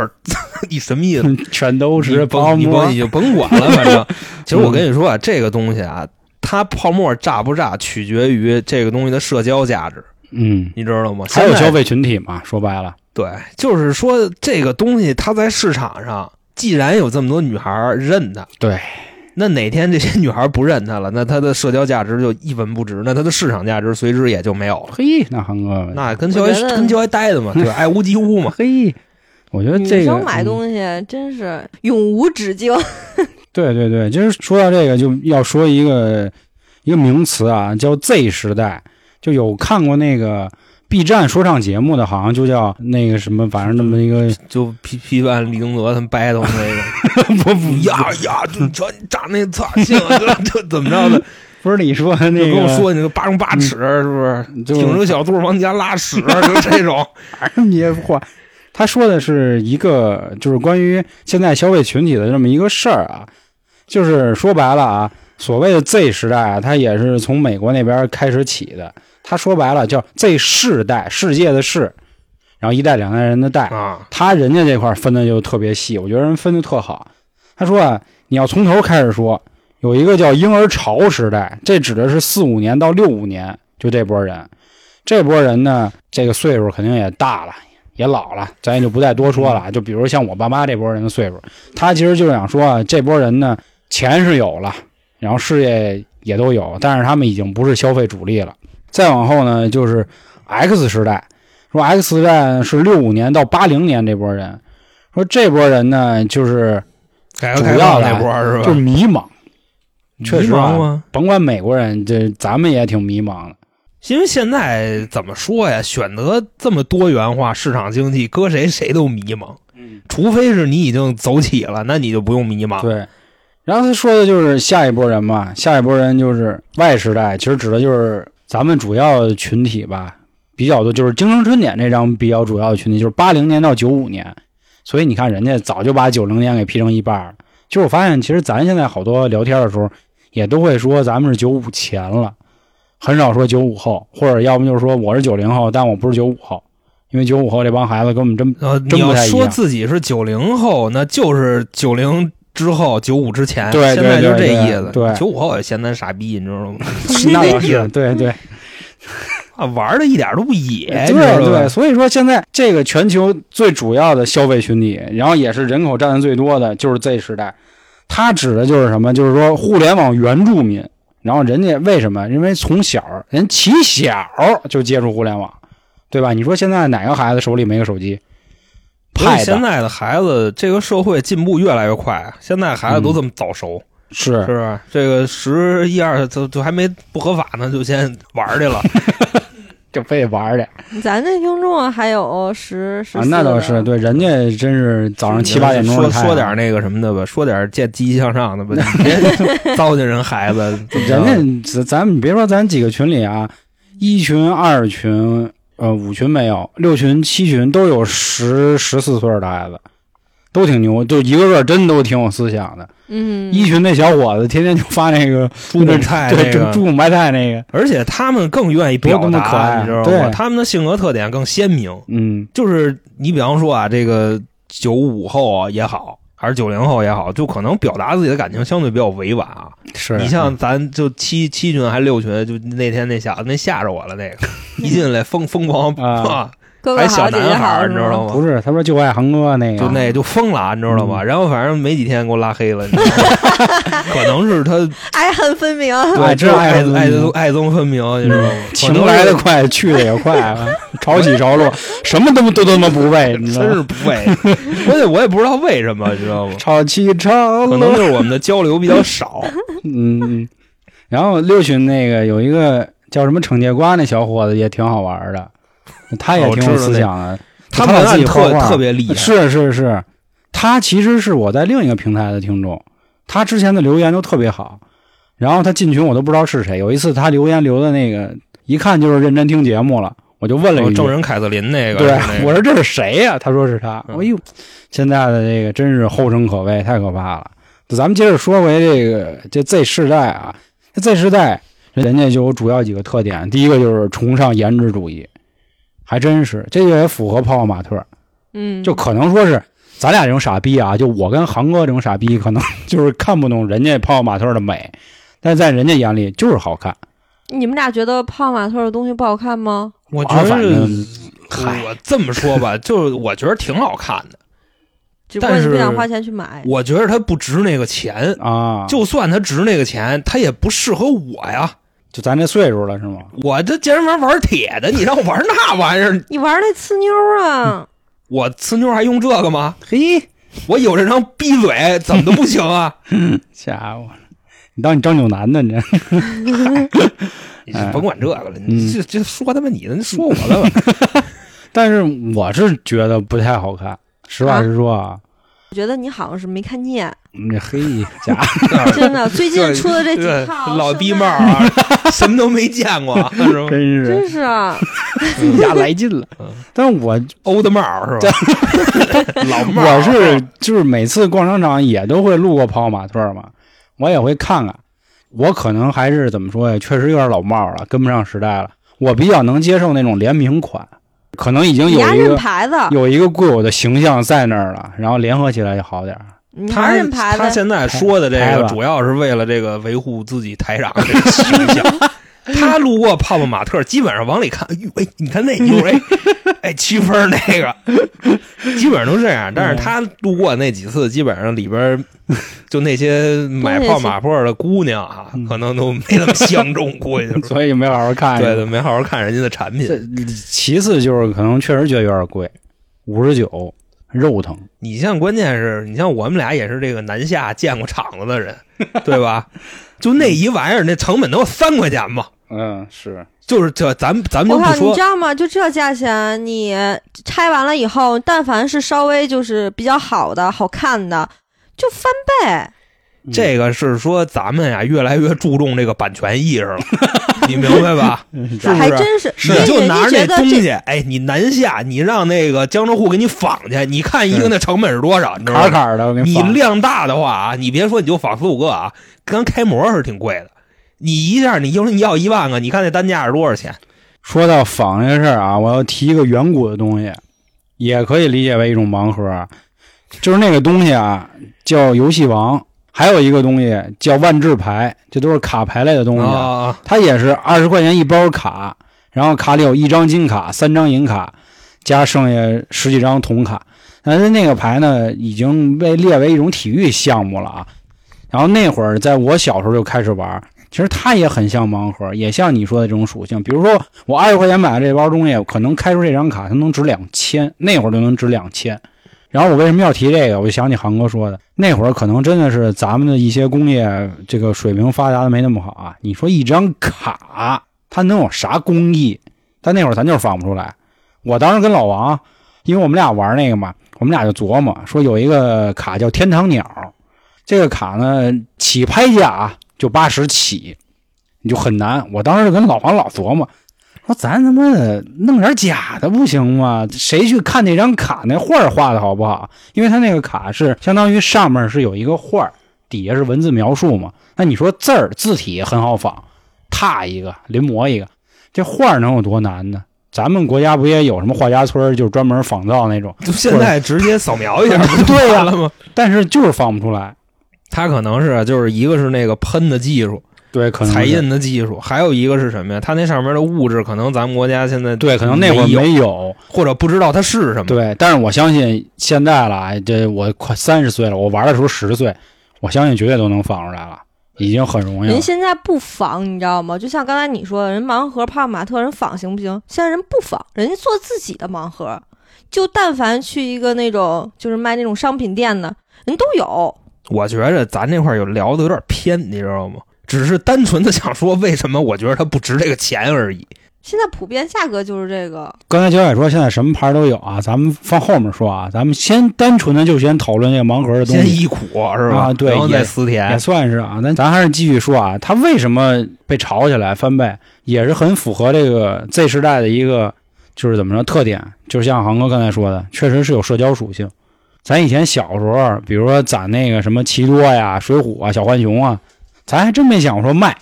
Speaker 2: 你什么意思？
Speaker 1: 全都是泡沫
Speaker 2: 你甭，你就甭管了，反正。其实我跟你说啊，这个东西啊，它泡沫炸不炸，取决于这个东西的社交价值，
Speaker 1: 嗯。
Speaker 2: 你知道吗？
Speaker 1: 还有消费群体嘛？说白了，
Speaker 2: 对，就是说这个东西它在市场上，既然有这么多女孩认它，
Speaker 1: 对，
Speaker 2: 那哪天这些女孩不认他了，那他的社交价值就一文不值，那他的市场价值随之也就没有了。
Speaker 1: 嘿，那韩哥，
Speaker 2: 那跟交
Speaker 3: 我觉得
Speaker 2: 跟交还待的嘛，对吧？爱屋及乌嘛。
Speaker 1: 嘿，我觉得这个
Speaker 3: 女生买
Speaker 1: 嗯
Speaker 3: 东西真是永无止境。
Speaker 1: 对 对对，就是说到这个，就要说一个一个名词啊，叫 Z 时代。就有看过那个 B 站说唱节目的，好像就叫那个什么，反正那么一个
Speaker 2: 就批批判李宗泽他们 battle 那个，
Speaker 1: 不不
Speaker 2: 呀呀，就瞧你长那操性，这这怎么着的？
Speaker 1: 不是你说的那个，
Speaker 2: 跟我说你个八荣八尺是不是？
Speaker 1: 就
Speaker 2: 挺着小肚往你家拉屎，就这种。
Speaker 1: 别话。他说的是一个，就是关于现在消费群体的这么一个事儿啊，就是说白了啊，所谓的 Z 时代啊，它也是从美国那边开始起的。他说白了叫 Z 世代，世界的世，然后一代两代人的代。
Speaker 2: 啊，
Speaker 1: 他人家这块分的就特别细，我觉得人分的特好。他说啊，你要从头开始说，有一个叫婴儿潮时代，这指的是四五年到六五年，就这波人。这波人呢，这个岁数肯定也大了，也老了，咱也就不再多说了。就比如像我爸妈这波人的岁数，他其实就想说啊，这波人呢，钱是有了，然后事业也都有，但是他们已经不是消费主力了。再往后呢，就是 X 时代，说 X 时代是六五年到八零年这波人，说这波人呢，就是
Speaker 2: 改革开放那波是吧？
Speaker 1: 就是迷茫，确实啊？甭管美国人，这咱们也挺迷茫的。
Speaker 2: 因为现在怎么说呀？选择这么多元化市场经济，搁谁谁都迷茫。
Speaker 1: 嗯，
Speaker 2: 除非是你已经走起了，那你就不用迷茫。
Speaker 1: 对。然后他说的就是下一波人嘛，下一波人就是 Y 时代，其实指的就是咱们主要群体吧，比较多就是京城春点这张比较主要的群体，就是八零年到九五年。所以你看，人家早就把九零年给劈成一半了。就我发现，其实咱现在好多聊天的时候，也都会说咱们是九五前了，很少说九五后，或者要不就是说我是九零后，但我不是九五后，因为九五后这帮孩子跟我们真
Speaker 2: 呃，
Speaker 1: 真
Speaker 2: 你要
Speaker 1: 不太一样
Speaker 2: 说自己是九零后，那就是九零之后，九五之前。
Speaker 1: 对对
Speaker 2: 现在就是这意思。
Speaker 1: 对
Speaker 2: 九五后也嫌咱傻逼，你知道吗？
Speaker 1: 那倒是对 对。
Speaker 2: 啊，玩的一点都不野，
Speaker 1: 对对，所以说现在这个全球最主要的消费群体，然后也是人口占的最多的，就是 Z 时代。它指的就是什么？就是说互联网原住民。然后人家为什么？因为从小人起小就接触互联网，对吧？你说现在哪个孩子手里没个手机？
Speaker 2: 所以
Speaker 1: 派的
Speaker 2: 现在的孩子，这个社会进步越来越快，啊现在孩子都这么早熟，是
Speaker 1: 是
Speaker 2: 不是？这个十一二就就还没不合法呢，就先玩去了。
Speaker 1: 就非得玩去
Speaker 3: 咱这听众还有十十
Speaker 1: 啊，那倒是，对，人家真是早上七八点钟
Speaker 2: 说说点那个什么的吧，说点见积极向上的吧，你 别糟践人孩子。
Speaker 1: 人家咱咱别说咱几个群里啊，一群、二群、呃五群没有，六群、七群都有十十四岁的孩子，都挺牛，就一个个真都挺有思想的。
Speaker 3: 嗯，
Speaker 1: 一群那小伙子天天就发那个
Speaker 2: 猪拱菜
Speaker 1: 对，
Speaker 2: 那个
Speaker 1: 猪猪拱白菜那个，
Speaker 2: 而且他们更愿意表
Speaker 1: 多么可爱
Speaker 2: 达，你知道吗？
Speaker 1: 对
Speaker 2: 他们的性格特点更鲜明。
Speaker 1: 嗯
Speaker 2: 就是你比方说啊，这个九五后啊也好，还是九零后也好，就可能表达自己的感情相对比较委婉啊。
Speaker 1: 是
Speaker 2: 你像咱就七七群还是六群，就那天那小子那吓着我了，那个 一进来疯疯狂
Speaker 1: 啊
Speaker 3: 哥哥
Speaker 2: 还小男孩，儿，你知道吗？
Speaker 1: 不是他说就爱航哥那个，
Speaker 2: 就那就疯了，你知道吗？
Speaker 1: 嗯
Speaker 2: 然后反正没几天给我拉黑了，你知道吗 可能是他
Speaker 3: 爱恨分明。
Speaker 1: 对
Speaker 2: 这爱
Speaker 1: 爱
Speaker 2: 爱爱憎分明，你知道吗？
Speaker 1: 情来的快，去的也快，啊潮起潮落，什么都都他妈不为，你知道
Speaker 2: 真是？不为。关键我也不知道为什么，你知道吗？
Speaker 1: 潮起潮
Speaker 2: 可能，就是我们的交流比较少。
Speaker 1: 嗯，然后六群那个有一个叫什么惩戒瓜那小伙子也挺好玩的，他也挺有思想的，
Speaker 2: 他
Speaker 1: 老自
Speaker 2: 文案特
Speaker 1: 己画画
Speaker 2: 特别厉害，
Speaker 1: 是是是，他其实是我在另一个平台的听众，他之前的留言都特别好，然后他进群我都不知道是谁。有一次他留言留的那个，一看就是认真听节目了，我就问了一句
Speaker 2: 哦证人凯瑟琳那个，
Speaker 1: 对
Speaker 2: 那，个
Speaker 1: 我说这是谁呀、他说是他。
Speaker 2: 嗯
Speaker 1: 哎呦，现在的这个真是后生可畏，太可怕了。咱们接着说回这个这 Z 世代啊，Z 世代人家就有主要几个特点，第一个就是崇尚颜值主义，还真是，这个也符合泡泡玛特。
Speaker 3: 嗯，
Speaker 1: 就可能说是咱俩这种傻逼啊，就我跟航哥这种傻逼，可能 就是看不懂人家泡泡玛特的美，但在人家眼里就是好看。
Speaker 3: 你们俩觉得泡玛特的东西不好看吗？
Speaker 2: 我觉得
Speaker 1: 嗨
Speaker 2: 我这么说吧，就是我觉得挺好看的，但是
Speaker 3: 你不想花钱去买。
Speaker 2: 我觉得它不值那个钱。
Speaker 1: 啊，就
Speaker 2: 就算它值那个钱，它也不适合我呀。
Speaker 1: 就咱这岁数了是吗？
Speaker 2: 我这健身房玩铁的，你让我玩那玩意儿，
Speaker 3: 你玩那呲妞啊？
Speaker 2: 我呲妞还用这个吗？
Speaker 1: 嘿，
Speaker 2: 我有这张逼嘴，怎么都不行啊！
Speaker 1: 家伙，你当你张九南呢？你这
Speaker 2: 你甭管这个了，
Speaker 1: 嗯
Speaker 2: 你这这说他妈你的，你说我的吧。
Speaker 1: 但是我是觉得不太好看，实话实说啊。
Speaker 3: 我觉得你好像是没看见，
Speaker 1: 你这黑家伙
Speaker 3: 真的。最近出的这几套
Speaker 2: 老逼
Speaker 3: 圣
Speaker 2: 帽
Speaker 3: 诞，
Speaker 2: 啊，什么都没见过？
Speaker 1: 真是
Speaker 3: 真是啊，
Speaker 1: 你家来劲了
Speaker 2: 嗯。
Speaker 1: 但我
Speaker 2: 欧的帽是吧？老帽，
Speaker 1: 我是就是每次逛商场也都会路过泡泡玛特嘛，我也会看看。我可能还是怎么说呀？确实有点老帽了，跟不上时代了。我比较能接受那种联名款，可能已经有一个
Speaker 3: 牌子，
Speaker 1: 有一个固有的形象在那儿了，然后联合起来就好点儿。
Speaker 3: 你
Speaker 2: 他他现在说的这个，主要是为了这个维护自己台长的形象。他路过泡泡玛特，基本上往里看，哎呦，哎，你看那妞，哎，哎，七分那个，基本上都这样。但是他路过那几次，基本上里边 就那些买泡玛特的姑娘啊，
Speaker 1: 嗯
Speaker 2: 可能都没那么相中，估计就是。
Speaker 1: 所以没好好看。
Speaker 2: 对对，没好好看人家的产品。
Speaker 1: 其次就是可能确实觉得有点贵，五十九肉疼。
Speaker 2: 你像关键是你像我们俩也是这个南下见过场子的人，对吧？就那一玩意儿，那成本都要三块钱吗？
Speaker 1: 嗯，是
Speaker 2: 就是这，咱咱们就
Speaker 3: 我靠，你知道吗？就这价钱，你拆完了以后，但凡是稍微就是比较好的、好看的，就翻倍。
Speaker 2: 这个是说咱们呀越来越注重这个版权意识了，你明白吧？是不是？
Speaker 3: 还真是，
Speaker 2: 你就拿着那东西，哎，你南下，你让那个江浙沪给你仿去，你看一个那成本是多少？你知道吗？
Speaker 1: 坎坎的，
Speaker 2: 你量大的话啊，你别说你就仿四五个啊，刚开模是挺贵的。你一下你就说你要一万个，你看那单价是多少钱？
Speaker 1: 说到仿这事儿啊，我要提一个远古的东西，也可以理解为一种盲盒，就是那个东西啊，叫游戏王，还有一个东西叫万智牌，这都是卡牌类的东西。
Speaker 2: 啊，
Speaker 1: 它也是二十块钱一包卡，然后卡里有一张金卡、三张银卡，加剩下十几张铜卡。但是那个牌呢，已经被列为一种体育项目了啊。然后那会儿在我小时候就开始玩，其实它也很像盲盒，也像你说的这种属性。比如说我二十块钱买的这包东西，可能开出这张卡它能值两千，那会儿就能值两千。然后我为什么要提这个？我就想起航哥说的，那会儿可能真的是咱们的一些工业这个水平发达的没那么好啊。你说一张卡它能有啥工艺？但那会儿咱就是仿不出来。我当时跟老王，因为我们俩玩那个嘛，我们俩就琢磨说有一个卡叫天堂鸟，这个卡呢起拍价就八十起，你就很难。我当时就跟老王老琢磨。说咱他妈的弄点假的不行吗？谁去看那张卡那画画的好不好？因为他那个卡是相当于上面是有一个画儿，底下是文字描述嘛。那你说字儿字体很好仿，拓一个临摹一个，这画儿能有多难呢？咱们国家不也有什么画家村，就是专门仿造那种，
Speaker 2: 就现在直接扫描一下不就
Speaker 1: 对呀
Speaker 2: 完了吗？
Speaker 1: 但是就是仿不出来。
Speaker 2: 他可能是就是一个是那个喷的技术，
Speaker 1: 对，可能
Speaker 2: 彩印的技术，还有一个是什么呀？它那上面的物质可能咱们国家现在
Speaker 1: 对，可能那会儿，没有。
Speaker 2: 或者不知道它是什么。
Speaker 1: 对，但是我相信现在了，哎这我快三十岁了，我玩的时候十岁，我相信绝对都能仿出来了，已经很容易了
Speaker 3: 人。现在不仿，你知道吗？就像刚才你说的，人盲盒泡泡玛特人仿行不行？现在人不仿，人家做自己的盲盒。就但凡去一个那种就是卖那种商品店的，人都有。
Speaker 2: 我觉着咱这块儿有聊的有点偏，你知道吗？只是单纯的想说为什么我觉得它不值这个钱而已。
Speaker 3: 现在普遍价格就是这个，
Speaker 1: 刚才焦姐说现在什么牌都有啊，咱们放后面说啊，咱们先单纯的就先讨论这个盲盒的东西，
Speaker 2: 先忆苦是吧？
Speaker 1: 啊对
Speaker 2: 然后再
Speaker 1: 也
Speaker 2: 思甜
Speaker 1: 也。算是啊。咱咱还是继续说啊，它为什么被炒起来翻倍，也是很符合这个 Z 时代的一个就是怎么着特点，就像航哥刚才说的，确实是有社交属性。咱以前小时候，比如说攒那个什么奇多呀、水浒啊、小浣熊啊，咱还真没想过说卖，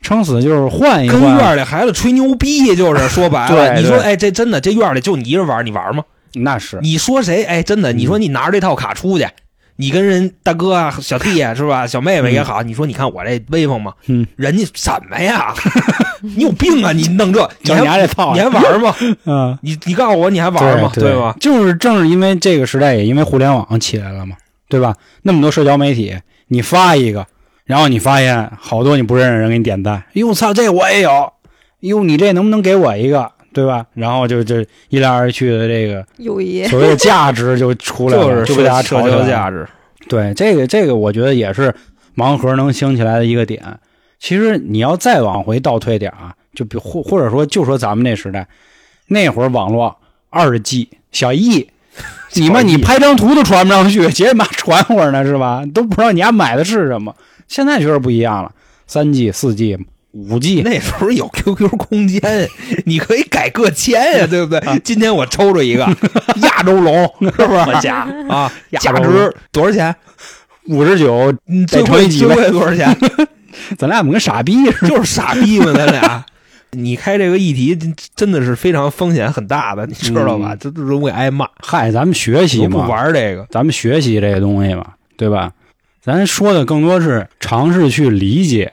Speaker 1: 撑死就是换一
Speaker 2: 跟。院里孩子吹牛逼，就是说白了，你说哎，这真的这院里就你一人玩，你玩吗？
Speaker 1: 那是
Speaker 2: 你说谁？哎，真的，你说你拿着这套卡出去，你跟人大哥啊、小 弟啊是吧？小妹妹也好，你说你看我这威风吗？
Speaker 1: 嗯，
Speaker 2: 人家什么呀？你有病啊！你弄这，你还
Speaker 1: 你还这套
Speaker 2: 你还玩吗？
Speaker 1: 嗯。
Speaker 2: 你你告诉我你还玩吗？
Speaker 1: 对
Speaker 2: 吧？？
Speaker 1: 就是正是因为这个时代，也因为互联网起来了嘛，对吧？那么多社交媒体，你发一个，然后你发现好多你不认识的人给你点赞，哟操，这我也有，哟你这能不能给我一个，对吧？然后就就一来二去的这个
Speaker 3: 友谊。
Speaker 1: 所谓的价值就出来了，
Speaker 2: 就是
Speaker 1: 就被大家
Speaker 2: 社
Speaker 1: 炒起来了。
Speaker 2: 交价值。
Speaker 1: 对，这个这个我觉得也是盲盒能兴起来的一个点。其实你要再往回倒退点啊，就比或或者说就说咱们那时代，那会儿网络二 G 小 E，你们
Speaker 2: 小 E
Speaker 1: 你拍张图都传不上去，结妈传会儿呢是吧？都不知道你家买的是什么。现在确实不一样了，三 G、四 G、五 G，
Speaker 2: 那时候有 QQ 空间，你可以改个签呀，对不对？今天我抽着一个 亚洲龙，是不是？
Speaker 1: 我家
Speaker 2: 啊，价值多少钱？
Speaker 1: 五十九，
Speaker 2: 嗯，
Speaker 1: 再
Speaker 2: 最贵最
Speaker 1: 乘以几倍
Speaker 2: 贵多少钱？
Speaker 1: 咱俩怎么跟傻逼似的？
Speaker 2: 就是傻逼嘛，咱俩。你开这个议题真真的是非常风险很大的，你知道吧？
Speaker 1: 嗯
Speaker 2: 这都容易挨骂。
Speaker 1: 嗨，咱们学习
Speaker 2: 嘛不
Speaker 1: 嘛，
Speaker 2: 玩这个，
Speaker 1: 咱们学习这个东西嘛，对吧？咱说的更多是尝试去理解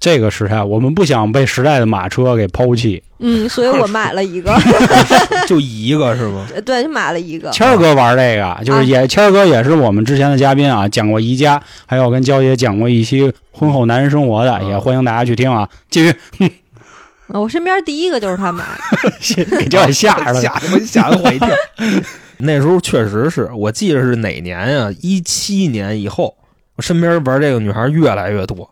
Speaker 1: 这个时代，我们不想被时代的马车给抛弃。
Speaker 3: 嗯，所以我买了一个，
Speaker 2: 就一个是吗？
Speaker 3: 对，就买了一个。
Speaker 1: 谦儿哥玩这个，就是也谦儿哥也是我们之前的嘉宾啊，讲过宜家，还有跟娇姐讲过一期婚后男人生活的，
Speaker 2: 嗯
Speaker 1: 也欢迎大家去听啊。继续
Speaker 3: 呃 我身边第一个就是他买，
Speaker 1: 给娇姐吓着了，
Speaker 2: 吓得我吓得我一跳。那时候确实是我记得是哪年啊？一七年以后，我身边玩这个女孩越来越多。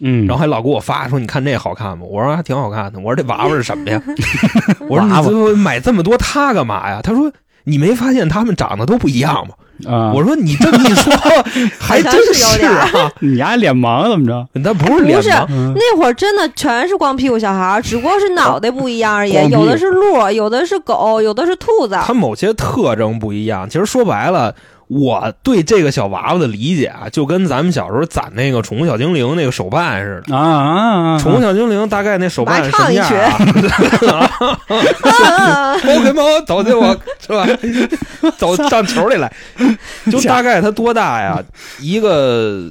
Speaker 1: 嗯，
Speaker 2: 然后还老给我发说你看这好看吗？我说还挺好看的。我说这娃娃是什么呀？我说
Speaker 1: 娃娃
Speaker 2: 你最后买这么多它干嘛呀？他说你没发现他们长得都不一样吗？
Speaker 1: 啊，
Speaker 2: 我说你这么一说，还真
Speaker 3: 是有点
Speaker 2: 啊。
Speaker 1: 你丫脸盲怎么着？
Speaker 2: 那不是脸
Speaker 3: 不是那会儿真的全是光屁股小孩，只不过是脑袋不一样而已有的是鹿，有的是狗，有的是兔子。
Speaker 2: 它某些特征不一样。其实说白了，我对这个小娃娃的理解啊，就跟咱们小时候攒那个宠物小精灵那个手办似的。
Speaker 1: 啊啊啊！
Speaker 2: 宠物小精灵大概那手办
Speaker 3: 是
Speaker 2: 什么样啊？猫跟猫走进我是吧？走上 球里来，就大概它多大呀？一个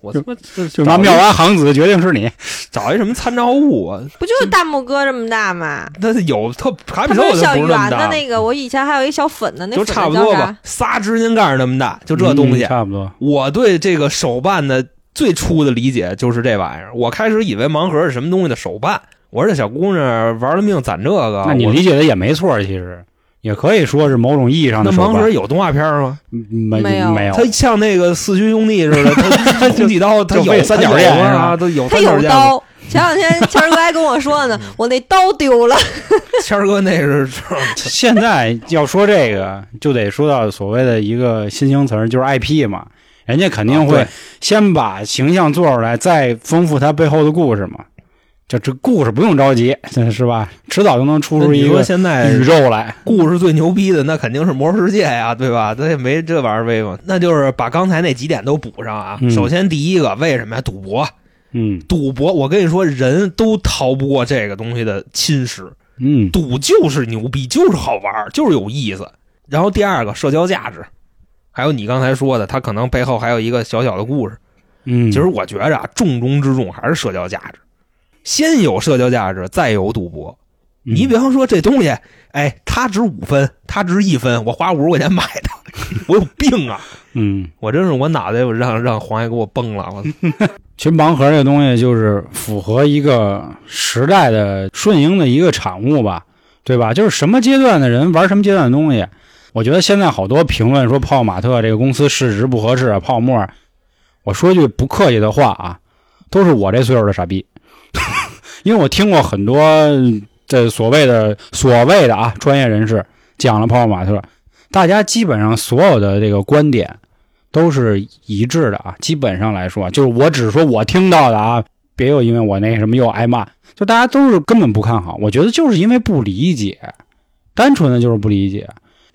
Speaker 2: 我他妈这
Speaker 1: 就拿妙蛙航子决定是你，
Speaker 2: 找一什么参照物啊？
Speaker 3: 不就是大拇哥这么大吗？
Speaker 2: 那有特卡比
Speaker 3: 它不是小
Speaker 2: 兽就不是那么
Speaker 3: 圆的，那个，我以前还有一小粉的，那
Speaker 2: 就差不多吧仨指甲盖那么大，就这东西
Speaker 1: 嗯。差不多。
Speaker 2: 我对这个手办的最初的理解就是这玩意儿。我开始以为盲盒是什么东西的手办，我说这小姑娘玩了命攒这个。
Speaker 1: 那你
Speaker 2: 我
Speaker 1: 理解的也没错，其实也可以说是某种意义上
Speaker 2: 那
Speaker 1: 的手办。
Speaker 2: 盲盒有动画片吗？
Speaker 1: 嗯没
Speaker 3: 没有
Speaker 1: 没有
Speaker 2: 他，像那个四驱兄弟似的，他 空气刀，他有
Speaker 1: 三角剑
Speaker 2: 它有
Speaker 1: 是吧
Speaker 2: 啊，都有
Speaker 3: 它
Speaker 2: 三角剑。
Speaker 3: 有刀。前两天谦儿哥还跟我说呢，我那刀丢了。
Speaker 2: 谦儿哥那是
Speaker 1: 现在要说这个，就得说到所谓的一个新兴词儿，就是 IP 嘛。人家肯定会先把形象做出来，再丰富它背后的故事嘛。这这故事不用着急，是吧？迟早就能出出一个
Speaker 2: 现在
Speaker 1: 宇宙来。
Speaker 2: 故事最牛逼的，那肯定是魔兽世界呀，对吧？它也没这玩意儿威风。那就是把刚才那几点都补上啊。
Speaker 1: 嗯
Speaker 2: 首先第一个，为什么呀？赌博，
Speaker 1: 嗯
Speaker 2: 赌博，我跟你说，人都逃不过这个东西的侵蚀。
Speaker 1: 嗯
Speaker 2: 赌就是牛逼，就是好玩，就是有意思。然后第二个，社交价值，还有你刚才说的，它可能背后还有一个小小的故事。
Speaker 1: 嗯，
Speaker 2: 其实我觉着啊，重中之重还是社交价值，先有社交价值，再有赌博。
Speaker 1: 嗯
Speaker 2: 你比方说这东西，哎，它值五分，它值一分，我花五十块钱买的，我有病啊！
Speaker 1: 嗯，
Speaker 2: 我真是我脑袋我让让黄爷给我崩了，我
Speaker 1: 其实盲盒这东西就是符合一个时代的顺应的一个产物吧，对吧？就是什么阶段的人玩什么阶段的东西。我觉得现在好多评论说泡玛特这个公司市值不合适啊，泡沫。我说句不客气的话啊，都是我这岁数的傻逼，因为我听过很多这所谓的所谓的啊专业人士讲了泡泡玛特，大家基本上所有的这个观点都是一致的啊，基本上来说，就是我只是说我听到的啊，别又因为我那什么又挨骂，就大家都是根本不看好。我觉得就是因为不理解，单纯的就是不理解，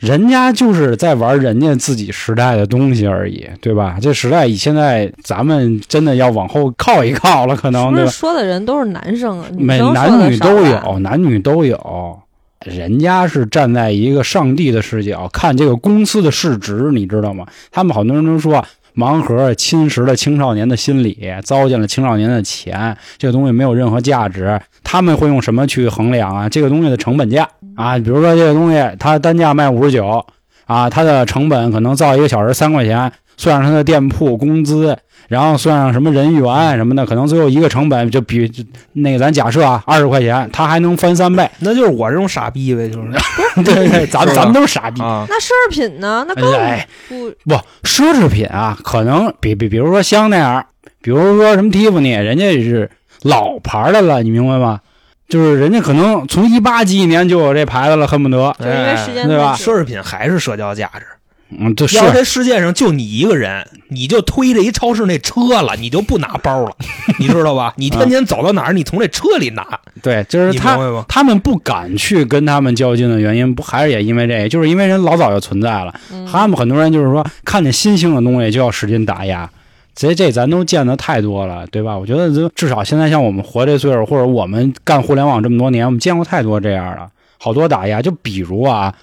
Speaker 1: 人家就是在玩人家自己时代的东西而已，对吧？这时代以现在咱们真的要往后靠一靠了，可能是？
Speaker 3: 不是说的人都是男生啊，女
Speaker 1: 每男女都有，男女都有。人家是站在一个上帝的视角看这个公司的市值，你知道吗？他们好多人都说啊盲盒侵蚀了青少年的心理，糟践了青少年的钱，这个东西没有任何价值。他们会用什么去衡量啊？这个东西的成本价啊，比如说这个东西它单价卖五十九啊，它的成本可能造一个小时三块钱，算上它的店铺工资，然后算上什么人员什么的，可能最后一个成本就比就那个咱假设啊二十块钱，它还能翻三倍。
Speaker 2: 那就是我这种傻逼呗，就是
Speaker 1: 对对 对，咱咱们都是傻逼。
Speaker 2: 啊，
Speaker 3: 那奢侈品呢？那更
Speaker 1: 哎，
Speaker 3: 不
Speaker 1: 不，奢侈品啊，可能比比比如说香奈儿，比如说什么蒂芙尼，人家是老牌的了，你明白吗？就是人家可能从一八几几年就有这牌子了，恨不得，
Speaker 3: 就是因为时间
Speaker 1: 对吧
Speaker 2: 奢侈品还是社交价值。
Speaker 1: 嗯，这是
Speaker 2: 要是这世界上就你一个人，你就推着一超市那车了，你就不拿包了，你知道吧？你天天走到哪儿，你从这车里拿，
Speaker 1: 对，就是他？他们不敢去跟他们较劲的原因，不还是也因为这个，就是因为人老早就存在了。
Speaker 3: 嗯
Speaker 1: 他们很多人就是说，看见新兴的东西就要使劲打压，这这咱都见得太多了，对吧？我觉得就至少现在像我们活这岁数，或者我们干互联网这么多年，我们见过太多这样的，好多打压。就比如啊，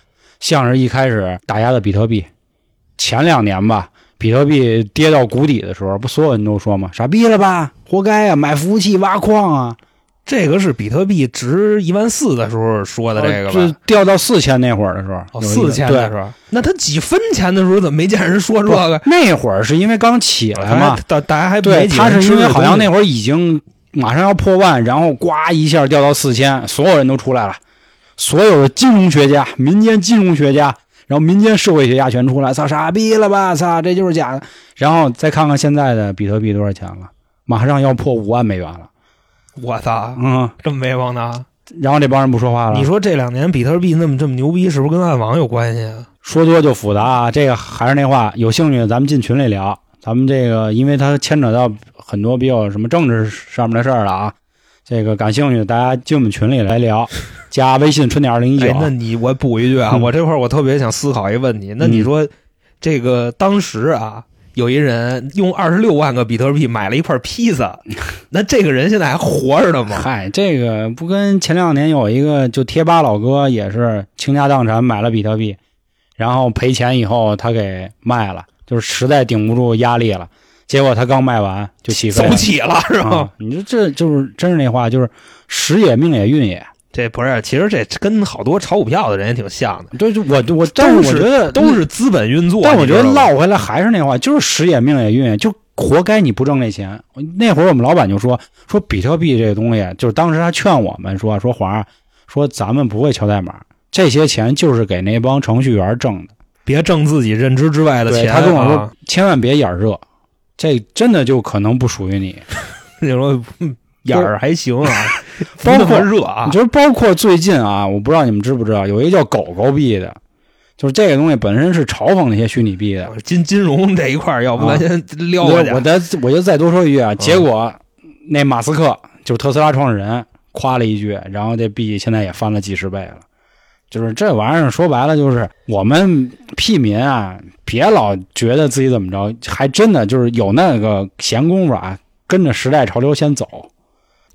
Speaker 1: 像是一开始打压的比特币，前两年吧，比特币跌到谷底的时候，不所有人都说吗？傻逼了吧，活该啊，买服务器挖矿啊。
Speaker 2: 这个是比特币值一万四的时候说的这个
Speaker 1: 就
Speaker 2: 吧？
Speaker 1: 掉到四千那会儿的时候，
Speaker 2: 四千的时候，那他几分钱的时候怎么没见人说这
Speaker 1: 对
Speaker 2: 个？
Speaker 1: 那会儿是因为刚起来嘛，
Speaker 2: 大大家还
Speaker 1: 对，他是因为好像那会儿已经马上要破万，然后呱一下掉到四千，所有人都出来了，所有的金融学家、民间金融学家，然后民间社会学家全出来，操傻逼了吧，操这就是假的。然后再看看现在的比特币多少钱了，马上要破五万美元了。
Speaker 2: 我操，
Speaker 1: 嗯，
Speaker 2: 这么威风呢？
Speaker 1: 然后这帮人不说话了。
Speaker 2: 你说这两年比特币那么这么牛逼，是不是跟暗网有关系啊？
Speaker 1: 说多就复杂啊，这个还是那话，有兴趣的咱们进群里聊。咱们这个，因为它牵扯到很多比较什么政治上面的事儿了啊。这个感兴趣的大家进我们群里来聊，加微信春点二零一九
Speaker 2: 哎，。那你我补一句啊，
Speaker 1: 嗯
Speaker 2: 我这块儿我特别想思考一个问题，那你说这个当时啊，有一人用二十六万个比特币买了一块披萨，那这个人现在还活着的吗？
Speaker 1: 嗨，这个不跟前两年有一个就贴吧老哥也是倾家荡产买了比特币，然后赔钱以后他给卖了，就是实在顶不住压力了，结果他刚卖完就起飞。
Speaker 2: 走起了是吧？
Speaker 1: 啊！你说这就是真是那话，就是时也命也运也。
Speaker 2: 这不是，其实这跟好多炒股票的人也挺像的，
Speaker 1: 对，就我我，但是我觉得
Speaker 2: 都是资本运作。
Speaker 1: 但我觉得唠回来还是那话，就是时也命也运也，就活该你不挣那钱。那会儿我们老板就说说比特币这个东西，就是当时他劝我们说说皇上说咱们不会敲代码，这些钱就是给那帮程序员挣的。
Speaker 2: 别挣自己认知之外的
Speaker 1: 对
Speaker 2: 钱。
Speaker 1: 他跟我说
Speaker 2: 啊，
Speaker 1: 千万别眼热，这真的就可能不属于你。
Speaker 2: 你说嗯眼儿还行啊，
Speaker 1: 包括
Speaker 2: 热啊
Speaker 1: 你。觉得包括最近啊，我不知道你们知不知道，有一个叫狗狗币的，就是这个东西本身是嘲讽那些虚拟币的。
Speaker 2: 金金融这一块儿，要不
Speaker 1: 啊
Speaker 2: 咱先撩
Speaker 1: 我
Speaker 2: 过去。
Speaker 1: 我再我就再多说一句啊，结果那马斯克就是特斯拉创始人夸了一句，然后这币现在也翻了几十倍了。就是这玩意儿说白了，就是我们屁民啊，别老觉得自己怎么着，还真的就是有那个闲工夫啊，跟着时代潮流先走。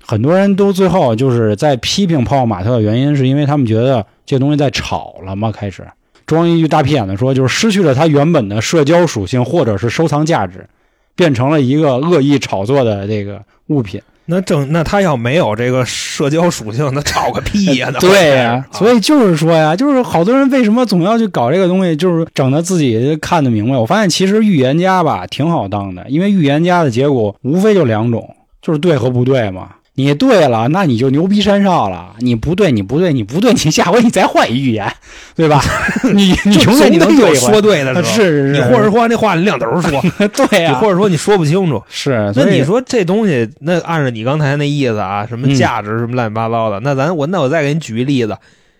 Speaker 1: 很多人都最后就是在批评泡泡玛特的原因，是因为他们觉得这东西在炒了嘛，开始装一句大屁眼的说，就是失去了它原本的社交属性或者是收藏价值，变成了一个恶意炒作的这个物品。
Speaker 2: 那正那他要没有这个社交属性，那炒个屁呀！那
Speaker 1: 对呀、
Speaker 2: 啊
Speaker 1: 所以就是说呀，就是好多人为什么总要去搞这个东西，就是整的自己看得明白。我发现其实预言家吧挺好当的，因为预言家的结果无非就两种，就是对和不对嘛。你对了，那你就牛逼山上了；你不对，你不对，你不对，你下回你再换一预言，对吧？你你
Speaker 2: 就
Speaker 1: 永远你能
Speaker 2: 总得有说对的时候，
Speaker 1: 是是是，
Speaker 2: 你或者说那话你两头说，
Speaker 1: 对呀、
Speaker 2: 你或者说你说不清楚。
Speaker 1: 是，
Speaker 2: 那你说这东西，那按照你刚才那意思啊，什么
Speaker 1: 嗯。
Speaker 2: 价值什么乱七八糟的，那咱我那我再给你举一例子，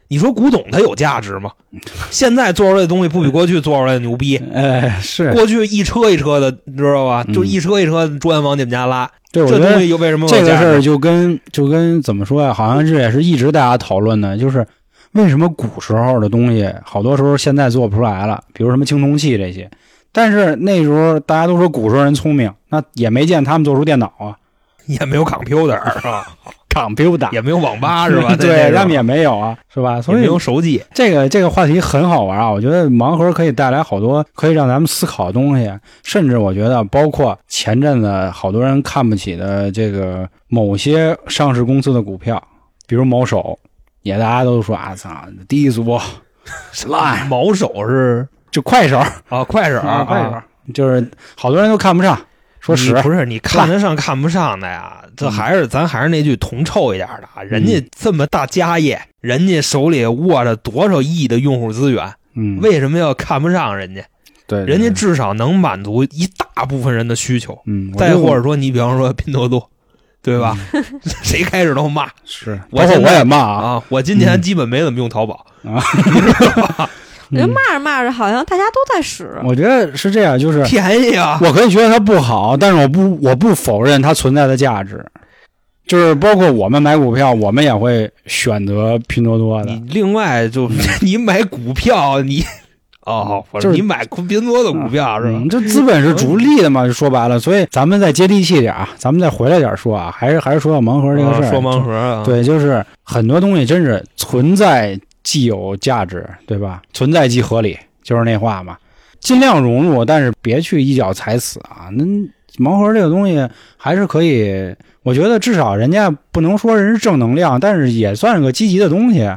Speaker 2: 你说古董它有价值吗？现在做出来的东西不比过去做出来的牛逼？
Speaker 1: 哎是，
Speaker 2: 过去一车一车的，你知道吧？
Speaker 1: 嗯
Speaker 2: 就一车一车的砖往你们家拉，
Speaker 1: 对，我觉得
Speaker 2: 这东西又为什么
Speaker 1: 这个事儿就跟就跟怎么说呀？好像这也是一直大家讨论的，就是为什么古时候的东西好多时候现在做不出来了，比如什么青铜器这些。但是那时候大家都说古时候人聪明，那也没见他们做出电脑啊
Speaker 2: 也没有 computer 是吧？
Speaker 1: ，computer
Speaker 2: 也没有网吧是吧？
Speaker 1: 对，他们
Speaker 2: 也
Speaker 1: 也没有啊，是吧？所以
Speaker 2: 没有手机。
Speaker 1: 这个这个话题很好玩啊，我觉得盲盒可以带来好多可以让咱们思考的东西，甚至我觉得包括前阵子好多人看不起的这个某些上市公司的股票，比如某手，也大家都说啊操低俗烂，
Speaker 2: 某手是
Speaker 1: 就快手
Speaker 2: 啊，快手
Speaker 1: 啊快手
Speaker 2: 啊，，
Speaker 1: 就是好多人都看不上，说
Speaker 2: 你
Speaker 1: 实
Speaker 2: 不是你看得上看不上的呀？这还是咱还是那句铜臭一点的啊，人家这么大家业，人家手里握着多少亿的用户资源，
Speaker 1: 嗯，
Speaker 2: 为什么要看不上人家？
Speaker 1: 对，对
Speaker 2: 人家至少能满足一大部分人的需求。
Speaker 1: 嗯，
Speaker 2: 再或者说，你比方说拼多多，对吧？谁开始都骂
Speaker 1: 是，
Speaker 2: 我
Speaker 1: 我也骂啊，
Speaker 2: 啊！我今年
Speaker 1: 嗯
Speaker 2: 基本没怎么用淘宝，
Speaker 3: 人
Speaker 1: 嗯
Speaker 3: 骂着骂着，好像大家都在使。
Speaker 1: 我觉得是这样，就是
Speaker 2: 便宜啊！
Speaker 1: 我可以觉得它不好，但是我不我不否认它存在的价值。就是包括我们买股票，我们也会选择拼多多的
Speaker 2: 你。另外就 是你买股票，你哦，不
Speaker 1: 就是
Speaker 2: 你买拼多多的股票是吧
Speaker 1: 嗯？这资本是逐利的嘛，就说白了。所以咱们再接地气点啊，咱们再回来点说啊，还是还是说到盲盒这个事儿。
Speaker 2: 啊说盲盒啊，
Speaker 1: 对，就是很多东西真是存在既有价值，对吧？存在即合理，就是那话嘛。尽量融入，但是别去一脚踩死啊。那盲盒这个东西还是可以，我觉得至少人家不能说人是正能量，但是也算是个积极的东西，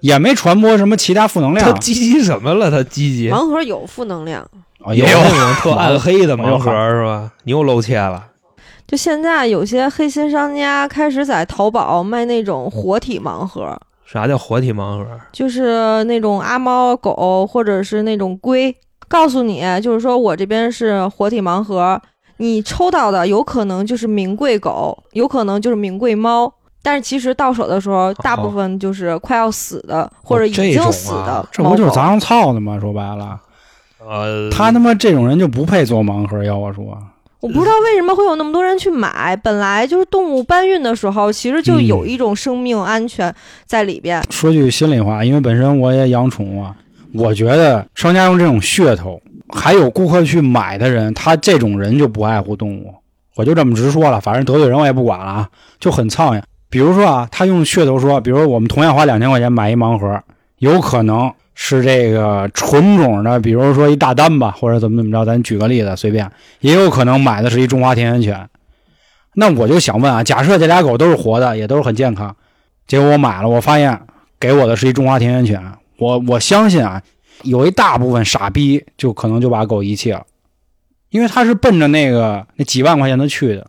Speaker 1: 也没传播什么其他负能量
Speaker 2: 他
Speaker 1: 量。
Speaker 2: 积极什么了？他积极
Speaker 3: 盲盒有负能量，
Speaker 1: 啊
Speaker 2: 也有
Speaker 1: 有
Speaker 2: 那种特暗黑的盲盒是吧？你又露怯了，
Speaker 3: 就现在有些黑心商家开始在淘宝卖那种活体盲盒，
Speaker 2: 啥叫活体盲盒？
Speaker 3: 就是那种阿猫狗或者是那种龟，告诉你就是说我这边是活体盲盒，你抽到的有可能就是名贵狗，有可能就是名贵猫，但是其实到手的时候，大部分就是快要死的、或者已经死的。
Speaker 1: 这不就是砸上操的吗？说白了，
Speaker 2: 呃，
Speaker 1: 他他妈这种人就不配做盲盒。要我说，
Speaker 3: 我不知道为什么会有那么多人去买。本来就是动物搬运的时候，其实就有一种生命安全在里边。
Speaker 1: 说句心里话，因为本身我也养宠物啊，我觉得商家用这种噱头，还有顾客去买的人，他这种人就不爱护动物。我就这么直说了，反正得罪人我也不管了啊，就很苍蝇。比如说啊，他用噱头说，比如我们同样花两千块钱买一盲盒，有可能是这个纯种的，比如说一大丹吧，或者怎么怎么着，咱举个例子，随便，也有可能买的是一中华田园犬。那我就想问啊，假设这俩狗都是活的，也都是很健康，结果我买了，我发现给我的是一中华田园犬，我我相信啊，有一大部分傻逼就可能就把狗遗弃了，因为他是奔着那个那几万块钱的去的，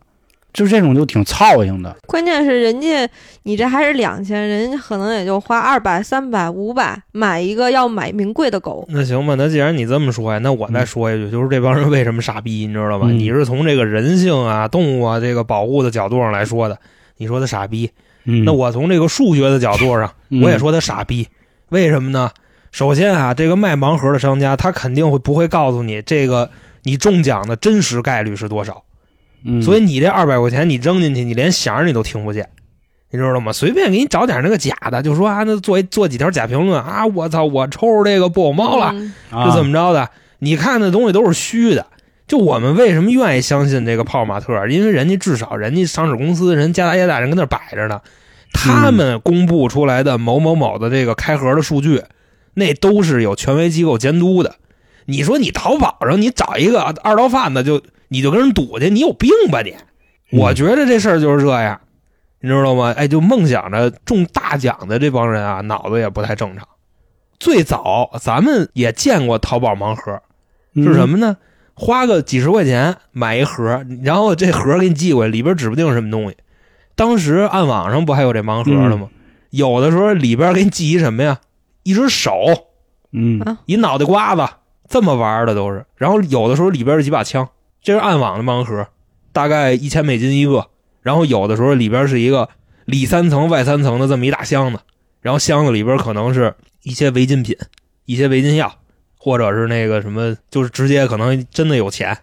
Speaker 1: 就这种就挺操性的。
Speaker 3: 关键是人家你这还是两千，人家可能也就花二百、三百、五百买一个要买名贵的狗。
Speaker 2: 那行吧，那既然你这么说呀，那我再说一句，就是这帮人为什么傻逼，你知道吗？
Speaker 1: 嗯
Speaker 2: 你是从这个人性啊、动物啊这个保护的角度上来说的，你说他傻逼。
Speaker 1: 嗯，
Speaker 2: 那我从这个数学的角度上，
Speaker 1: 嗯
Speaker 2: 我也说他傻逼。为什么呢？首先啊，这个卖盲盒的商家，他肯定会不会告诉你这个你中奖的真实概率是多少？
Speaker 1: 嗯，
Speaker 2: 所以你这二百块钱你扔进去，你连响你都听不见，你知道吗？随便给你找点那个假的，就说啊，那做一做几条假评论啊，我操，我抽着这个布偶猫了，是怎么着的？你看那东西都是虚的。就我们为什么愿意相信这个泡玛特？因为人家至少人家上市公司人家大业大人跟那儿摆着呢，他们公布出来的某某某的这个开盒的数据，那都是有权威机构监督的。你说你淘宝上你找一个二道贩子就你就跟人赌去，你有病吧你？
Speaker 1: 嗯
Speaker 2: 我觉得这事儿就是这样，你知道吗？哎，就梦想着中大奖的这帮人啊，脑子也不太正常。最早咱们也见过淘宝盲盒，是什？么呢？花个几十块钱买一盒，然后这盒给你寄过来，里边指不定什么东西。当时暗网上不还有这盲盒的吗？有的时候里边给你寄一什么呀？一只手，
Speaker 1: 嗯
Speaker 3: 啊
Speaker 2: 一脑袋瓜子，这么玩的都是。然后有的时候里边是几把枪，这是暗网的盲盒，大概一千美金一个。然后有的时候里边是一个里三层外三层的这么一大箱子，然后箱子里边可能是一些违禁品、一些违禁药，或者是那个什么，就是直接可能真的有钱，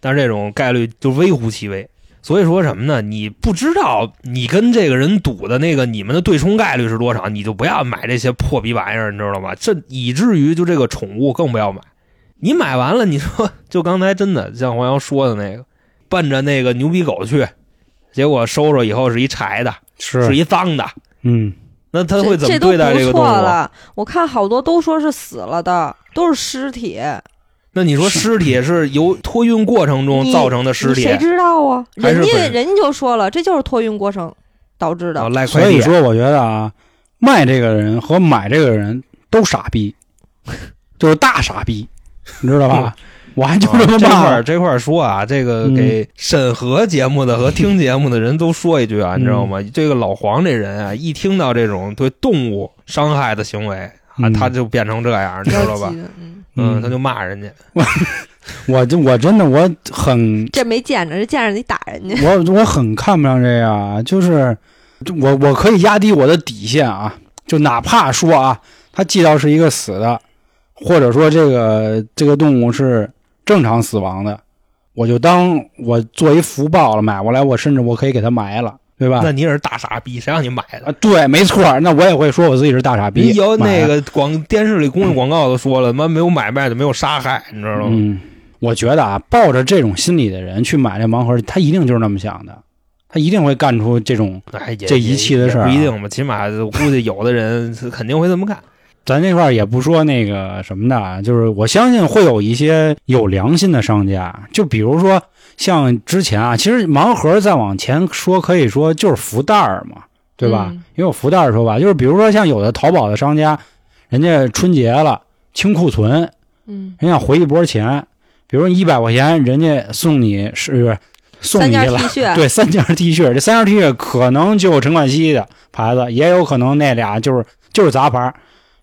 Speaker 2: 但是这种概率就微乎其微。所以说什么呢？你不知道你跟这个人赌的那个你们的对冲概率是多少，你就不要买这些破逼玩意儿，你知道吗？这以至于就这个宠物更不要买。你买完了，你说就刚才真的像黄瑶说的那个，奔着那个牛逼狗去，结果收着以后是一柴的，
Speaker 1: 是
Speaker 2: 是一脏的，
Speaker 1: 嗯
Speaker 2: 那他会怎么对待这个动物啊？
Speaker 3: 错了。我看好多都说是死了的，都是尸体。
Speaker 2: 那你说尸体是由托运过程中造成的尸体
Speaker 3: 谁，知道啊？人家人家就说了，这就是托运过程导致的。
Speaker 1: 所以说，我觉得啊，卖这个人和买这个人都傻逼，就是大傻逼，你知道吧？我还就
Speaker 2: 啊这块
Speaker 1: 这么骂
Speaker 2: 儿这块儿说啊，这个
Speaker 1: 嗯
Speaker 2: 给审核节目的和听节目的人都说一句啊，你知道吗？这个老黄这人啊，一听到这种对动物伤害的行为啊，
Speaker 1: 嗯
Speaker 2: 他就变成这样，你知道吧
Speaker 3: 嗯，
Speaker 2: 他就骂人家。
Speaker 1: 我就我真的我很
Speaker 3: 这没见着，这见着得打人家。
Speaker 1: 我我很看不上这样啊，就是我我可以压低我的底线啊，就哪怕说啊，他寄到是一个死的，或者说这个这个动物是正常死亡的，我就当我做一福报了，买过来，我甚至我可以给它埋了，对吧？
Speaker 2: 那你也是大傻逼，谁让你买的？
Speaker 1: 啊，对，没错，那我也会说我自己是大傻逼。
Speaker 2: 你 有那个广电视里公益广告都说了，妈没有买卖就没有杀害，你知道吗？
Speaker 1: 嗯，我觉得啊，抱着这种心理的人去买这盲盒，他一定就是那么想的，他一定会干出这种。
Speaker 2: 哎，
Speaker 1: 这遗弃的事儿啊
Speaker 2: 不一定吧，起码我估计有的人肯定会这么干。
Speaker 1: 咱这块儿也不说那个什么的啊，就是我相信会有一些有良心的商家，就比如说像之前啊，其实盲盒再往前说，可以说就是福袋儿嘛，对吧？
Speaker 3: 嗯
Speaker 1: 因为有福袋儿说吧，就是比如说像有的淘宝的商家，人家春节了清库存，
Speaker 3: 嗯，
Speaker 1: 人家回一波钱，比如一百块钱，人家送你是送
Speaker 3: 三件
Speaker 1: 你了对，三件 T 恤，这三件 T 恤可能就陈冠希的牌子，也有可能那俩就是就是杂牌儿。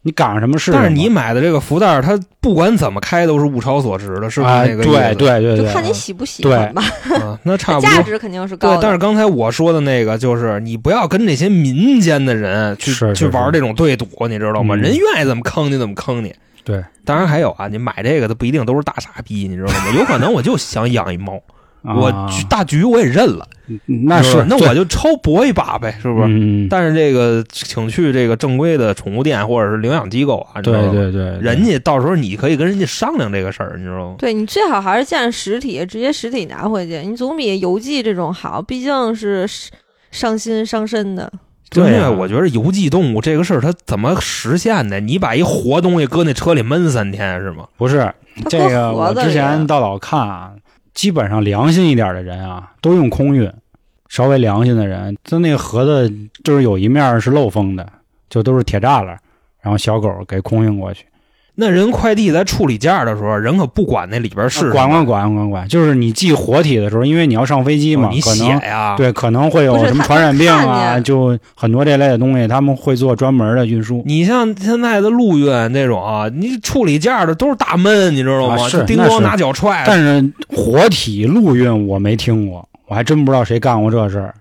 Speaker 1: 你赶上什么是什么。
Speaker 2: 但是你买的这个福袋，它不管怎么开都是物超所值的，是不是
Speaker 1: 啊，
Speaker 2: 那个意思？
Speaker 1: 对对对对，
Speaker 3: 就看你喜不喜欢吧。
Speaker 2: 啊，那差不多。
Speaker 3: 价值肯定是高的。，
Speaker 2: 对但是刚才我说的那个，就是你不要跟那些民间的人去
Speaker 1: 是是是
Speaker 2: 去玩这种对赌，你知道吗？
Speaker 1: 嗯
Speaker 2: 人愿意怎么坑你怎么坑你。
Speaker 1: 对，
Speaker 2: 当然还有啊，你买这个的不一定都是大傻逼，你知道吗？有可能我就想养一猫，我大局我也认了，
Speaker 1: 那是
Speaker 2: 那我就抽搏一把呗，是不是？
Speaker 1: 嗯，
Speaker 2: 但是这个请去这个正规的宠物店或者是领养机构啊？
Speaker 1: 对对对，
Speaker 2: 人家到时候你可以跟人家商量这个事儿，你知道吗？
Speaker 3: 对你最好还是见实体，直接实体拿回去，你总比邮寄这种好，毕竟是伤心伤身的。
Speaker 1: 对啊
Speaker 2: 我觉得邮寄动物这个事儿，它怎么实现的？你把一活东西搁那车里闷三天是吗？
Speaker 1: 不是这个，我之前到老看啊，基本上良心一点的人啊，都用空运。稍微良心的人，就那个盒子就是有一面是漏风的，就都是铁栅栏，然后小狗给空运过去。
Speaker 2: 那人快递在处理件儿的时候，人可不管那里边是
Speaker 1: 啊管管管管管，就是你寄活体的时候，因为你要上飞机嘛，
Speaker 2: 哦你
Speaker 1: 可能
Speaker 2: 写呀，
Speaker 1: 对可能会有什么传染病啊，就很多这类的东西，他们会做专门的运输。
Speaker 2: 你像现在的陆运那种啊，你处理件儿的都是大闷，你知道吗？
Speaker 1: 啊是
Speaker 2: 叮咣拿脚踹。
Speaker 1: 但是活体陆运我没听过，我还真不知道谁干过这事儿。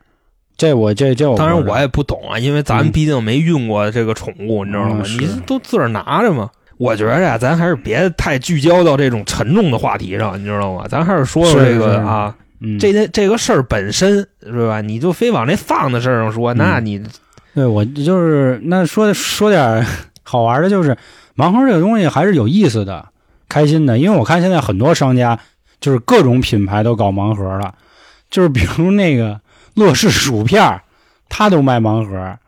Speaker 1: 这我这
Speaker 2: 当然我也不懂啊，因为咱
Speaker 1: 嗯
Speaker 2: 毕竟没运过这个宠物，你知道吗
Speaker 1: 嗯？
Speaker 2: 你都自个儿拿着嘛。我觉着呀，咱还是别太聚焦到这种沉重的话题上，你知道吗？咱还是说说这个啊，
Speaker 1: 嗯，
Speaker 2: 这件这个事儿本身是吧？你就非往那放的事儿上说，那你
Speaker 1: 对我就是那说说点好玩的，就是盲盒这个东西还是有意思的、开心的，因为我看现在很多商家就是各种品牌都搞盲盒了，就是比如那个乐事薯片儿，它都卖盲盒。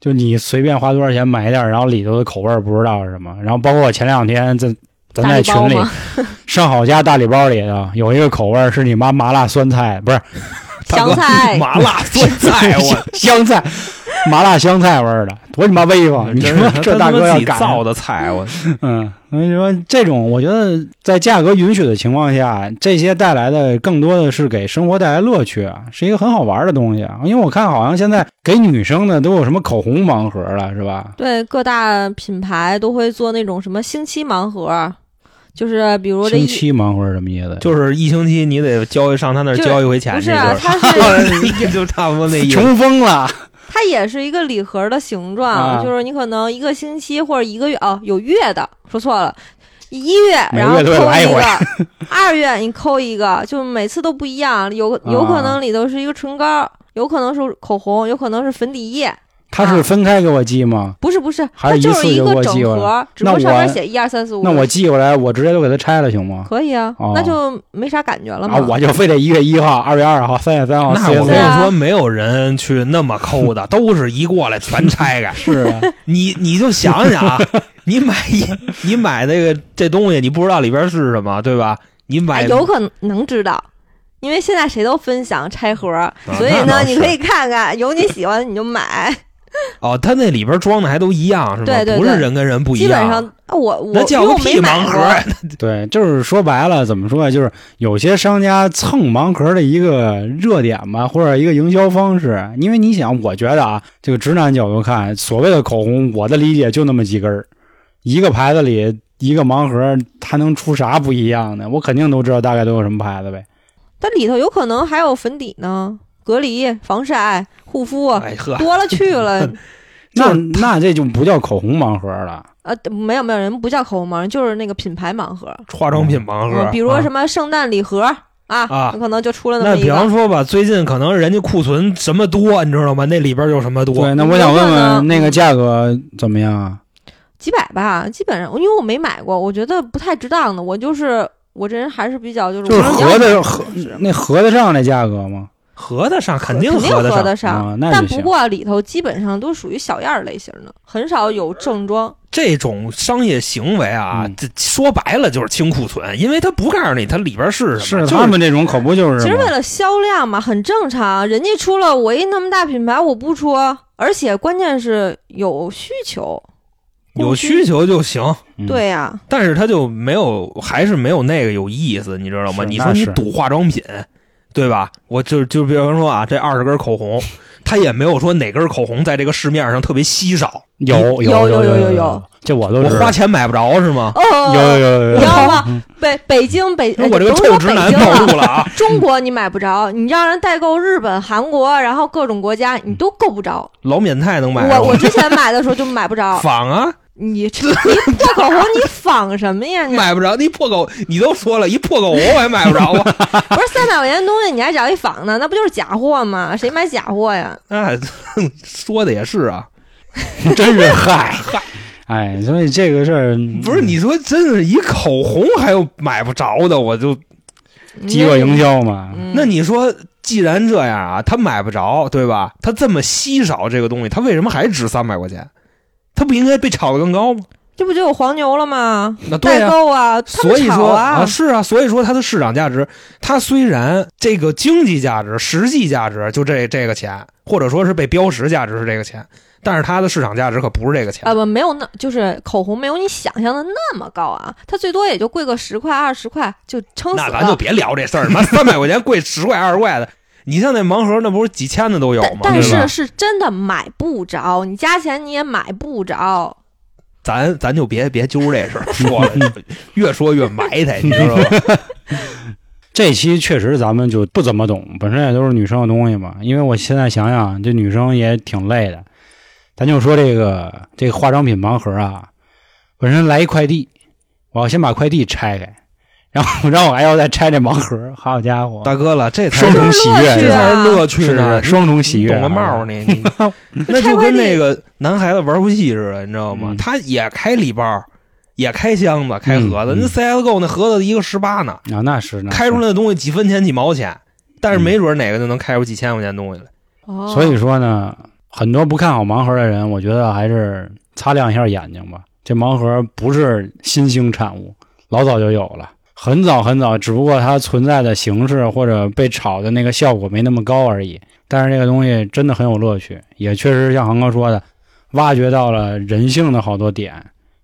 Speaker 1: 就你随便花多少钱买一点儿，然后里头的口味儿不知道是什么。然后包括我前两天在咱在群里？上好家大礼包里头有一个口味儿是你妈麻辣酸菜，不是
Speaker 3: 香菜
Speaker 2: 麻辣酸菜，我
Speaker 1: 香菜，麻辣香菜味儿的，多你妈威风！你说这大哥要赶
Speaker 2: 造的菜，我
Speaker 1: 嗯，我跟你说，这种我觉得在价格允许的情况下，这些带来的更多的是给生活带来乐趣啊，是一个很好玩的东西啊。因为我看好像现在给女生的都有什么口红盲盒了，是吧？
Speaker 3: 对，各大品牌都会做那种什么星期盲盒，就是比如这
Speaker 1: 星期盲盒是什么意思？
Speaker 2: 就是一星期你得交一上他那儿交一回钱去，
Speaker 3: 不是啊
Speaker 2: 就是 就差不多那意思。
Speaker 1: 穷疯了，
Speaker 3: 它也是一个礼盒的形状，
Speaker 1: 啊。
Speaker 3: 就是你可能一个星期或者一个月哦，有月的，说错了，一月然后扣
Speaker 1: 一
Speaker 3: 个，二月你扣一个，就每次都不一样，有有可能里头是一个唇膏，有可能是口红，有可能是粉底液，
Speaker 1: 他是分开给我寄吗？
Speaker 3: 不是不是，
Speaker 1: 还是
Speaker 3: 它就是
Speaker 1: 一次就给
Speaker 3: 一个整
Speaker 1: 我寄过来
Speaker 3: 盒，只不
Speaker 1: 那
Speaker 3: 过上面写一二三四五。
Speaker 1: 那我寄过来，我直接都给他拆了，行吗？
Speaker 3: 可以啊，
Speaker 1: 哦
Speaker 3: 那就没啥感觉了嘛。
Speaker 1: 啊，我就非得一月一号、二月二号、三月三号、
Speaker 2: 那。我跟你说，没有人去那么抠的，都是一过来全拆开。
Speaker 1: 是啊，
Speaker 2: 你你就想想啊，你买一你买那个这东西，你不知道里边是什么，对吧？你
Speaker 3: 哎
Speaker 2: 买
Speaker 3: 有可能知道，因为现在谁都分享拆盒，所以呢，你可以看看，有你喜欢的你就买。
Speaker 2: 哦，它那里边装的还都一样是吗？
Speaker 3: 对对对
Speaker 2: 不是人跟人不一样。
Speaker 3: 基本上，啊我我
Speaker 2: 那叫个屁盲盒，
Speaker 1: 对，就是说白了，怎么说呀？就是有些商家蹭盲盒的一个热点吧，或者一个营销方式。因为你想，我觉得啊，这个直男角度看，所谓的口红，我的理解就那么几根儿，一个牌子里一个盲盒，它能出啥不一样的？我肯定都知道大概都有什么牌子呗。
Speaker 3: 它里头有可能还有粉底呢，隔离、防晒、护肤，
Speaker 2: 哎呵，
Speaker 3: 多了去了。
Speaker 1: 那那这就不叫口红盲盒了。
Speaker 3: 呃，没有没有人不叫口红盲盒，就是那个品牌盲盒，
Speaker 2: 化妆品盲盒，
Speaker 3: 嗯，比如什么圣诞礼盒啊，
Speaker 2: 啊
Speaker 3: 有可能就出了那
Speaker 2: 那比
Speaker 3: 么一个。
Speaker 2: 方说吧，最近可能人家库存什么多，你知道吗？那里边就什么多。
Speaker 1: 对，那我想问问那个价格怎么样啊？
Speaker 3: 几百吧，基本上，因为我没买过，我觉得不太值当的。我就是我这人还是比较就是
Speaker 1: 合得合那合得上那价格吗？
Speaker 2: 合得上，肯定合得上。
Speaker 3: 但不过里头基本上都属于小样儿类型的，很少有正装。
Speaker 2: 这种商业行为啊，
Speaker 1: 嗯
Speaker 2: 这说白了就是清库存，因为他不告诉你它里边是什
Speaker 1: 是
Speaker 2: 么。就是
Speaker 1: 他们这种可不就是？
Speaker 3: 其实为了销量嘛，很正常。人家出了，我一那么大品牌我不出，而且关键是有需求。
Speaker 2: 有需求就行，
Speaker 1: 嗯
Speaker 3: 对呀、
Speaker 2: 但是他就没有，还是没有那个有意思，你知道吗？你说你赌化妆品，对吧？我就就比方说啊，这二十根口红，他也没有说哪根口红在这个市面上特别稀少，
Speaker 1: 有有
Speaker 3: 有
Speaker 1: 有
Speaker 3: 有有
Speaker 1: 有，这我都
Speaker 2: 我花钱买不着是吗？
Speaker 3: 哦，
Speaker 1: 有有有有有
Speaker 3: 你知道吗
Speaker 1: 嗯
Speaker 3: 北北京北，
Speaker 2: 我这个臭直男
Speaker 3: 北京了
Speaker 2: 暴露了啊！
Speaker 3: 中国你买不着，你让人代购日本、韩国，然后各种国家你都够不着。
Speaker 2: 老缅泰能买着
Speaker 3: 我我之前买的时候就买不着。
Speaker 2: 仿啊，
Speaker 3: 你这你 破口红你仿什么呀？你
Speaker 2: 买不着。你破狗，你都说了，一破狗我也买不着啊！
Speaker 3: 不是三百块钱的东西，你还找一仿的，那不就是假货吗？谁买假货呀？
Speaker 2: 哎，说的也是啊，
Speaker 1: 真是嗨嗨哎，所以这个事儿
Speaker 2: 不是你说真是一口红还有买不着的，我就
Speaker 1: 饥饿营销嘛，
Speaker 3: 嗯
Speaker 2: 那你说，既然这样啊，他买不着，对吧？他这么稀少这个东西，他为什么还值三百块钱？他不应该被炒得更高吗？
Speaker 3: 这不就有黄牛了吗？代
Speaker 2: 那对呀、
Speaker 3: 购啊，他
Speaker 2: 所以说
Speaker 3: 啊，
Speaker 2: 啊，是啊，所以说它的市场价值，它虽然这个经济价值、实际价值就这这个钱，或者说是被标识价值是这个钱，但是它的市场价值可不是这个钱。
Speaker 3: 啊不没有那，就是口红没有你想象的那么高啊，它最多也就贵个十块二十块就撑死了
Speaker 2: 那咱就。别聊这事儿，妈三百块钱贵十块二十块的，你像那盲盒，那不是几千的都有吗？
Speaker 3: 但但是是真的买不着，你加钱你也买不着。
Speaker 2: 咱咱就别别揪这事儿 说了，越说越埋汰，你知道吧？
Speaker 1: 这期确实咱们就不怎么懂，本身也都是女生的东西嘛。因为我现在想想，这女生也挺累的。咱就说这个这个化妆品盲盒啊，本身来一快递，我要先把快递拆开，然后然后我还要再拆这盲盒。好家伙，
Speaker 2: 大哥了，这才
Speaker 1: 双
Speaker 2: 是
Speaker 1: 重喜悦，
Speaker 3: 这
Speaker 2: 才是乐趣呢，
Speaker 1: 是双重喜悦，
Speaker 2: 懂个帽儿
Speaker 1: 呢。
Speaker 2: 你那就跟那个男孩子玩游戏似的，你知道吗？
Speaker 1: 嗯
Speaker 2: 他也开礼包，也开箱子、开盒子。那 CSGO 那盒子一个十八呢，
Speaker 1: 啊，那是那是
Speaker 2: 开出来的东西几分钱几毛钱，但是
Speaker 1: 嗯
Speaker 2: 没准哪个就能开出几千块钱东西来。
Speaker 3: 哦
Speaker 1: 所以说呢，很多不看好盲盒的人，我觉得还是擦亮一下眼睛吧。这盲盒不是新兴产物，老早就有了，很早很早，只不过它存在的形式或者被炒的那个效果没那么高而已。但是这个东西真的很有乐趣，也确实像航哥说的，挖掘到了人性的好多点，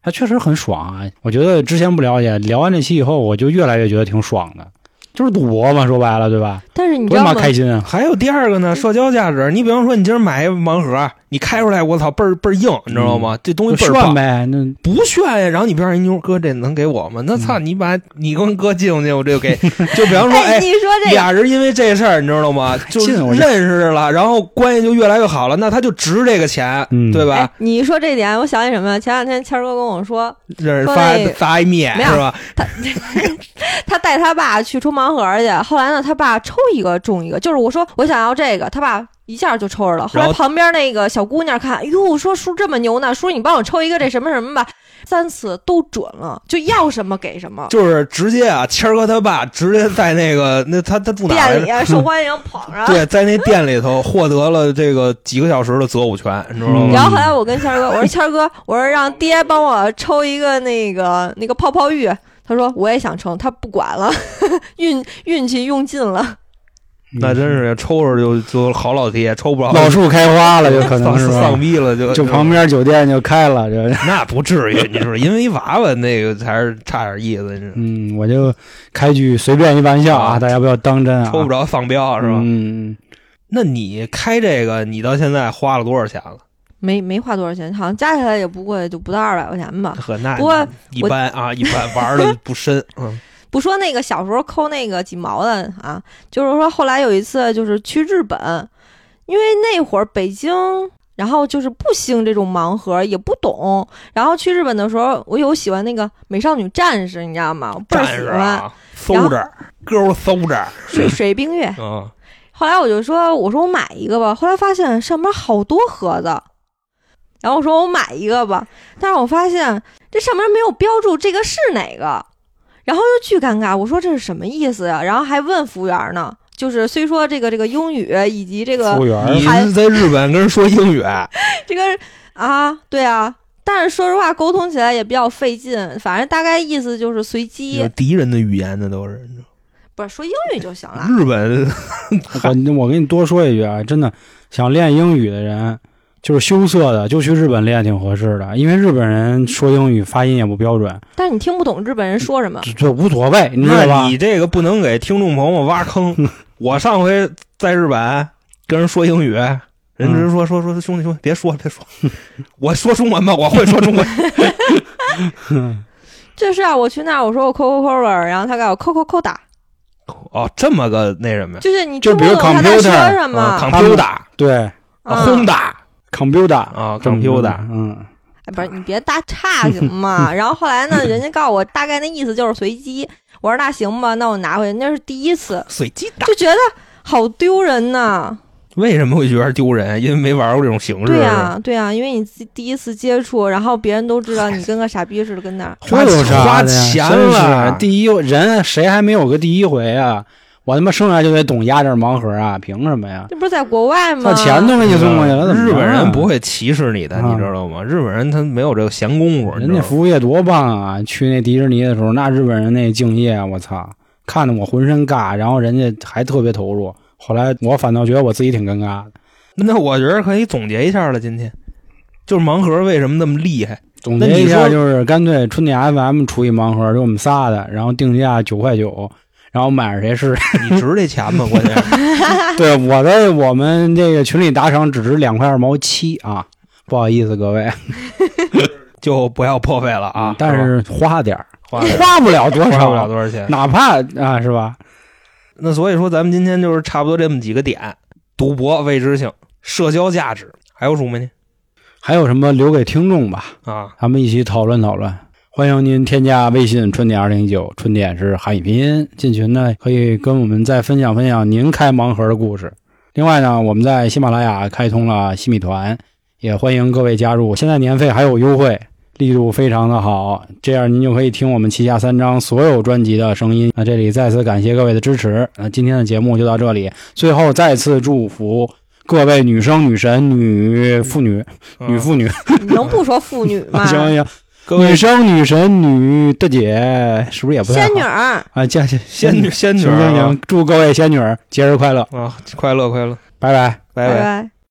Speaker 1: 它确实很爽啊！我觉得之前不了解，聊完这期以后，我就越来越觉得挺爽的，就是赌博嘛，说白了，对吧？
Speaker 3: 但是你知道吗？
Speaker 1: 开心啊！
Speaker 2: 还有第二个呢，社交价值。你比方说，你今儿买一盲盒，你开出来，我操，倍儿倍儿硬，你知道吗？这东西倍儿棒。
Speaker 1: 炫呗，那
Speaker 2: 不炫呀，然后你边上一妞哥，这能给我吗？那操，你把你跟哥进去，我这就给。就比方说，
Speaker 3: 哎，
Speaker 2: 哎，
Speaker 3: 你说这
Speaker 2: 俩人因为这事儿，你知道吗？就认识了，然后关系就越来越好了，那他就值这个钱，
Speaker 1: 嗯
Speaker 2: 对吧
Speaker 3: 哎？，你一说这点，我想起什么？前两天谦儿哥跟我说，
Speaker 2: 认识发发一面是吧？
Speaker 3: 他带他爸去抽盲盒去，后来呢，他爸抽一个中一个，就是我说我想要这个，他爸一下就抽着了。后来旁边那个小姑娘看，哟，说叔这么牛呢，叔你帮我抽一个这什么什么吧，三次都准了，就要什么给什么。
Speaker 2: 就是直接啊，谦儿哥他爸直接在那个那他他住？
Speaker 3: 店里受欢迎捧着。
Speaker 2: 对，在那店里头获得了这个几个小时的择偶权，你知道
Speaker 1: 嗯
Speaker 2: 吗？
Speaker 3: 然后后来我跟谦儿哥，我说谦儿哥，我说让爹帮我抽一个那个那个泡泡浴。他说我也想抽，他不管了，运运气用尽了。
Speaker 2: 那真是抽着就就好老爹，抽不着
Speaker 1: 老树开花了，就可能是吧
Speaker 2: 丧逼了，就
Speaker 1: 就旁边酒店就开了，这
Speaker 2: 那不至于，你说因为一娃娃那个才是差点意思，
Speaker 1: 嗯，我就开句随便一玩笑啊，
Speaker 2: 啊
Speaker 1: 大家不要当真啊。
Speaker 2: 抽不着放标是吧？
Speaker 1: 嗯，
Speaker 2: 那你开这个，你到现在花了多少钱了？
Speaker 3: 没没花多少钱，好像加起来也不贵，就不到二百块钱吧。
Speaker 2: 呵，那
Speaker 3: 不过
Speaker 2: 一般啊，一般玩的不深，嗯，
Speaker 3: 不说那个小时候抠那个几毛的啊，就是说后来有一次就是去日本，因为那会儿北京，然后就是不兴这种盲盒，也不懂。然后去日本的时候，我有喜欢那个美少女战士，你知道吗？我倍儿
Speaker 2: 战
Speaker 3: 喜欢、
Speaker 2: 士啊，搜着勾搜着，
Speaker 3: 水 水冰月。
Speaker 2: 嗯，
Speaker 3: 后来我就说，我说我买一个吧。后来发现上面好多盒子，然后我说我买一个吧，但是我发现这上面没有标注这个是哪个，然后又巨尴尬。我说这是什么意思呀？然后还问服务员呢。就是虽说这个这个英语以及这个
Speaker 1: 服务员
Speaker 2: 你
Speaker 3: 还
Speaker 2: 是在日本跟人说英语，
Speaker 3: 这个啊，对啊，但是说实话沟通起来也比较费劲。反正大概意思就是随机，
Speaker 2: 敌人的语言那都是。
Speaker 3: 不是说英语就行了。
Speaker 2: 日本
Speaker 1: 我我跟你多说一句啊，真的想练英语的人，就是羞涩的，就去日本练挺合适的，因为日本人说英语发音也不标准，
Speaker 3: 但是你听不懂日本人说什么。
Speaker 1: 这这无所谓，你知道吧？
Speaker 2: 你这个不能给听众朋友挖坑。我上回在日本跟人说英语，人只是说说说兄弟兄弟别说了别说了，我说中文吧，我会说中文。
Speaker 3: 就是啊，我去那儿我说我 Coca Cola，然后他给我 Coca Cola，
Speaker 2: 哦，这么个那什么呀？
Speaker 3: 就是你
Speaker 1: 就比如
Speaker 3: 听不懂他在说
Speaker 2: computer，，computer
Speaker 1: 对
Speaker 2: 啊
Speaker 3: 啊
Speaker 2: ，Honda
Speaker 1: ，computer
Speaker 2: 啊，computer
Speaker 1: 嗯，
Speaker 3: 哎，不是你别搭岔行吗？然后后来呢，人家告诉我大概那意思就是随机。我说那行吧，那我拿回去。那是第一次，
Speaker 2: 随机打。
Speaker 3: 就觉得好丢人呐。
Speaker 2: 为什么会觉得丢人？因为没玩过这种形式。
Speaker 3: 对呀、对呀、因为你自第一次接触，然后别人都知道你跟个傻逼似的跟那儿。
Speaker 2: 花花钱了
Speaker 1: 第一人谁还没有个第一回啊？我他妈生下来就得懂压这盲盒啊？凭什么呀？
Speaker 3: 这不是在国外吗？
Speaker 1: 把钱都给你送过去了，怎么
Speaker 2: 日本人不会歧视你的，
Speaker 1: 啊
Speaker 2: 你知道吗？日本人他没有这个闲工夫，
Speaker 1: 人家服务业多棒啊！去那迪士尼的时候，那日本人那敬业，我操，看得我浑身尬，然后人家还特别投入。后来我反倒觉得我自己挺尴尬的。
Speaker 2: 那我觉得可以总结一下了，今天就是盲盒为什么那么厉害？
Speaker 1: 总结一下，就是干脆春点 FM 出一盲盒，就我们仨的，然后定价九块九，然后买着谁是。
Speaker 2: 你值这钱吗？关键是
Speaker 1: 对，我的我们这个群里打赏只值两块二毛七啊，不好意思各位
Speaker 2: 就不要破费了啊！
Speaker 1: 但是花点儿，
Speaker 2: 花
Speaker 1: 不了多少
Speaker 2: 花
Speaker 1: 少，
Speaker 2: 不了多少钱。
Speaker 1: 哪怕啊是吧？
Speaker 2: 那所以说，咱们今天就是差不多这么几个点：赌博、未知性、社交价值，还有什么呢？
Speaker 1: 还有什么留给听众吧？
Speaker 2: 啊，
Speaker 1: 咱们一起讨论讨论。欢迎您添加微信“春点二零一九”，春点是汉语拼音。进群呢，可以跟我们再分享分享您开盲盒的故事。另外呢，我们在喜马拉雅开通了西米团，也欢迎各位加入。现在年费还有优惠，力度非常的好，这样您就可以听我们旗下三张所有专辑的声音。那这里再次感谢各位的支持。那今天的节目就到这里，最后再次祝福各位女生、女神、女妇女、女妇女，
Speaker 3: 你能不说妇女吗？
Speaker 1: 行 行行。
Speaker 2: 各位
Speaker 1: 女生、女神、女大姐，是不是也不太好
Speaker 3: 仙女儿，
Speaker 1: 啊？加仙
Speaker 2: 仙女仙女
Speaker 1: 行行
Speaker 2: 啊
Speaker 1: 行，祝各位仙女儿节日快乐，
Speaker 2: 啊，快乐快乐，
Speaker 1: 拜拜。
Speaker 2: 拜
Speaker 3: 拜拜。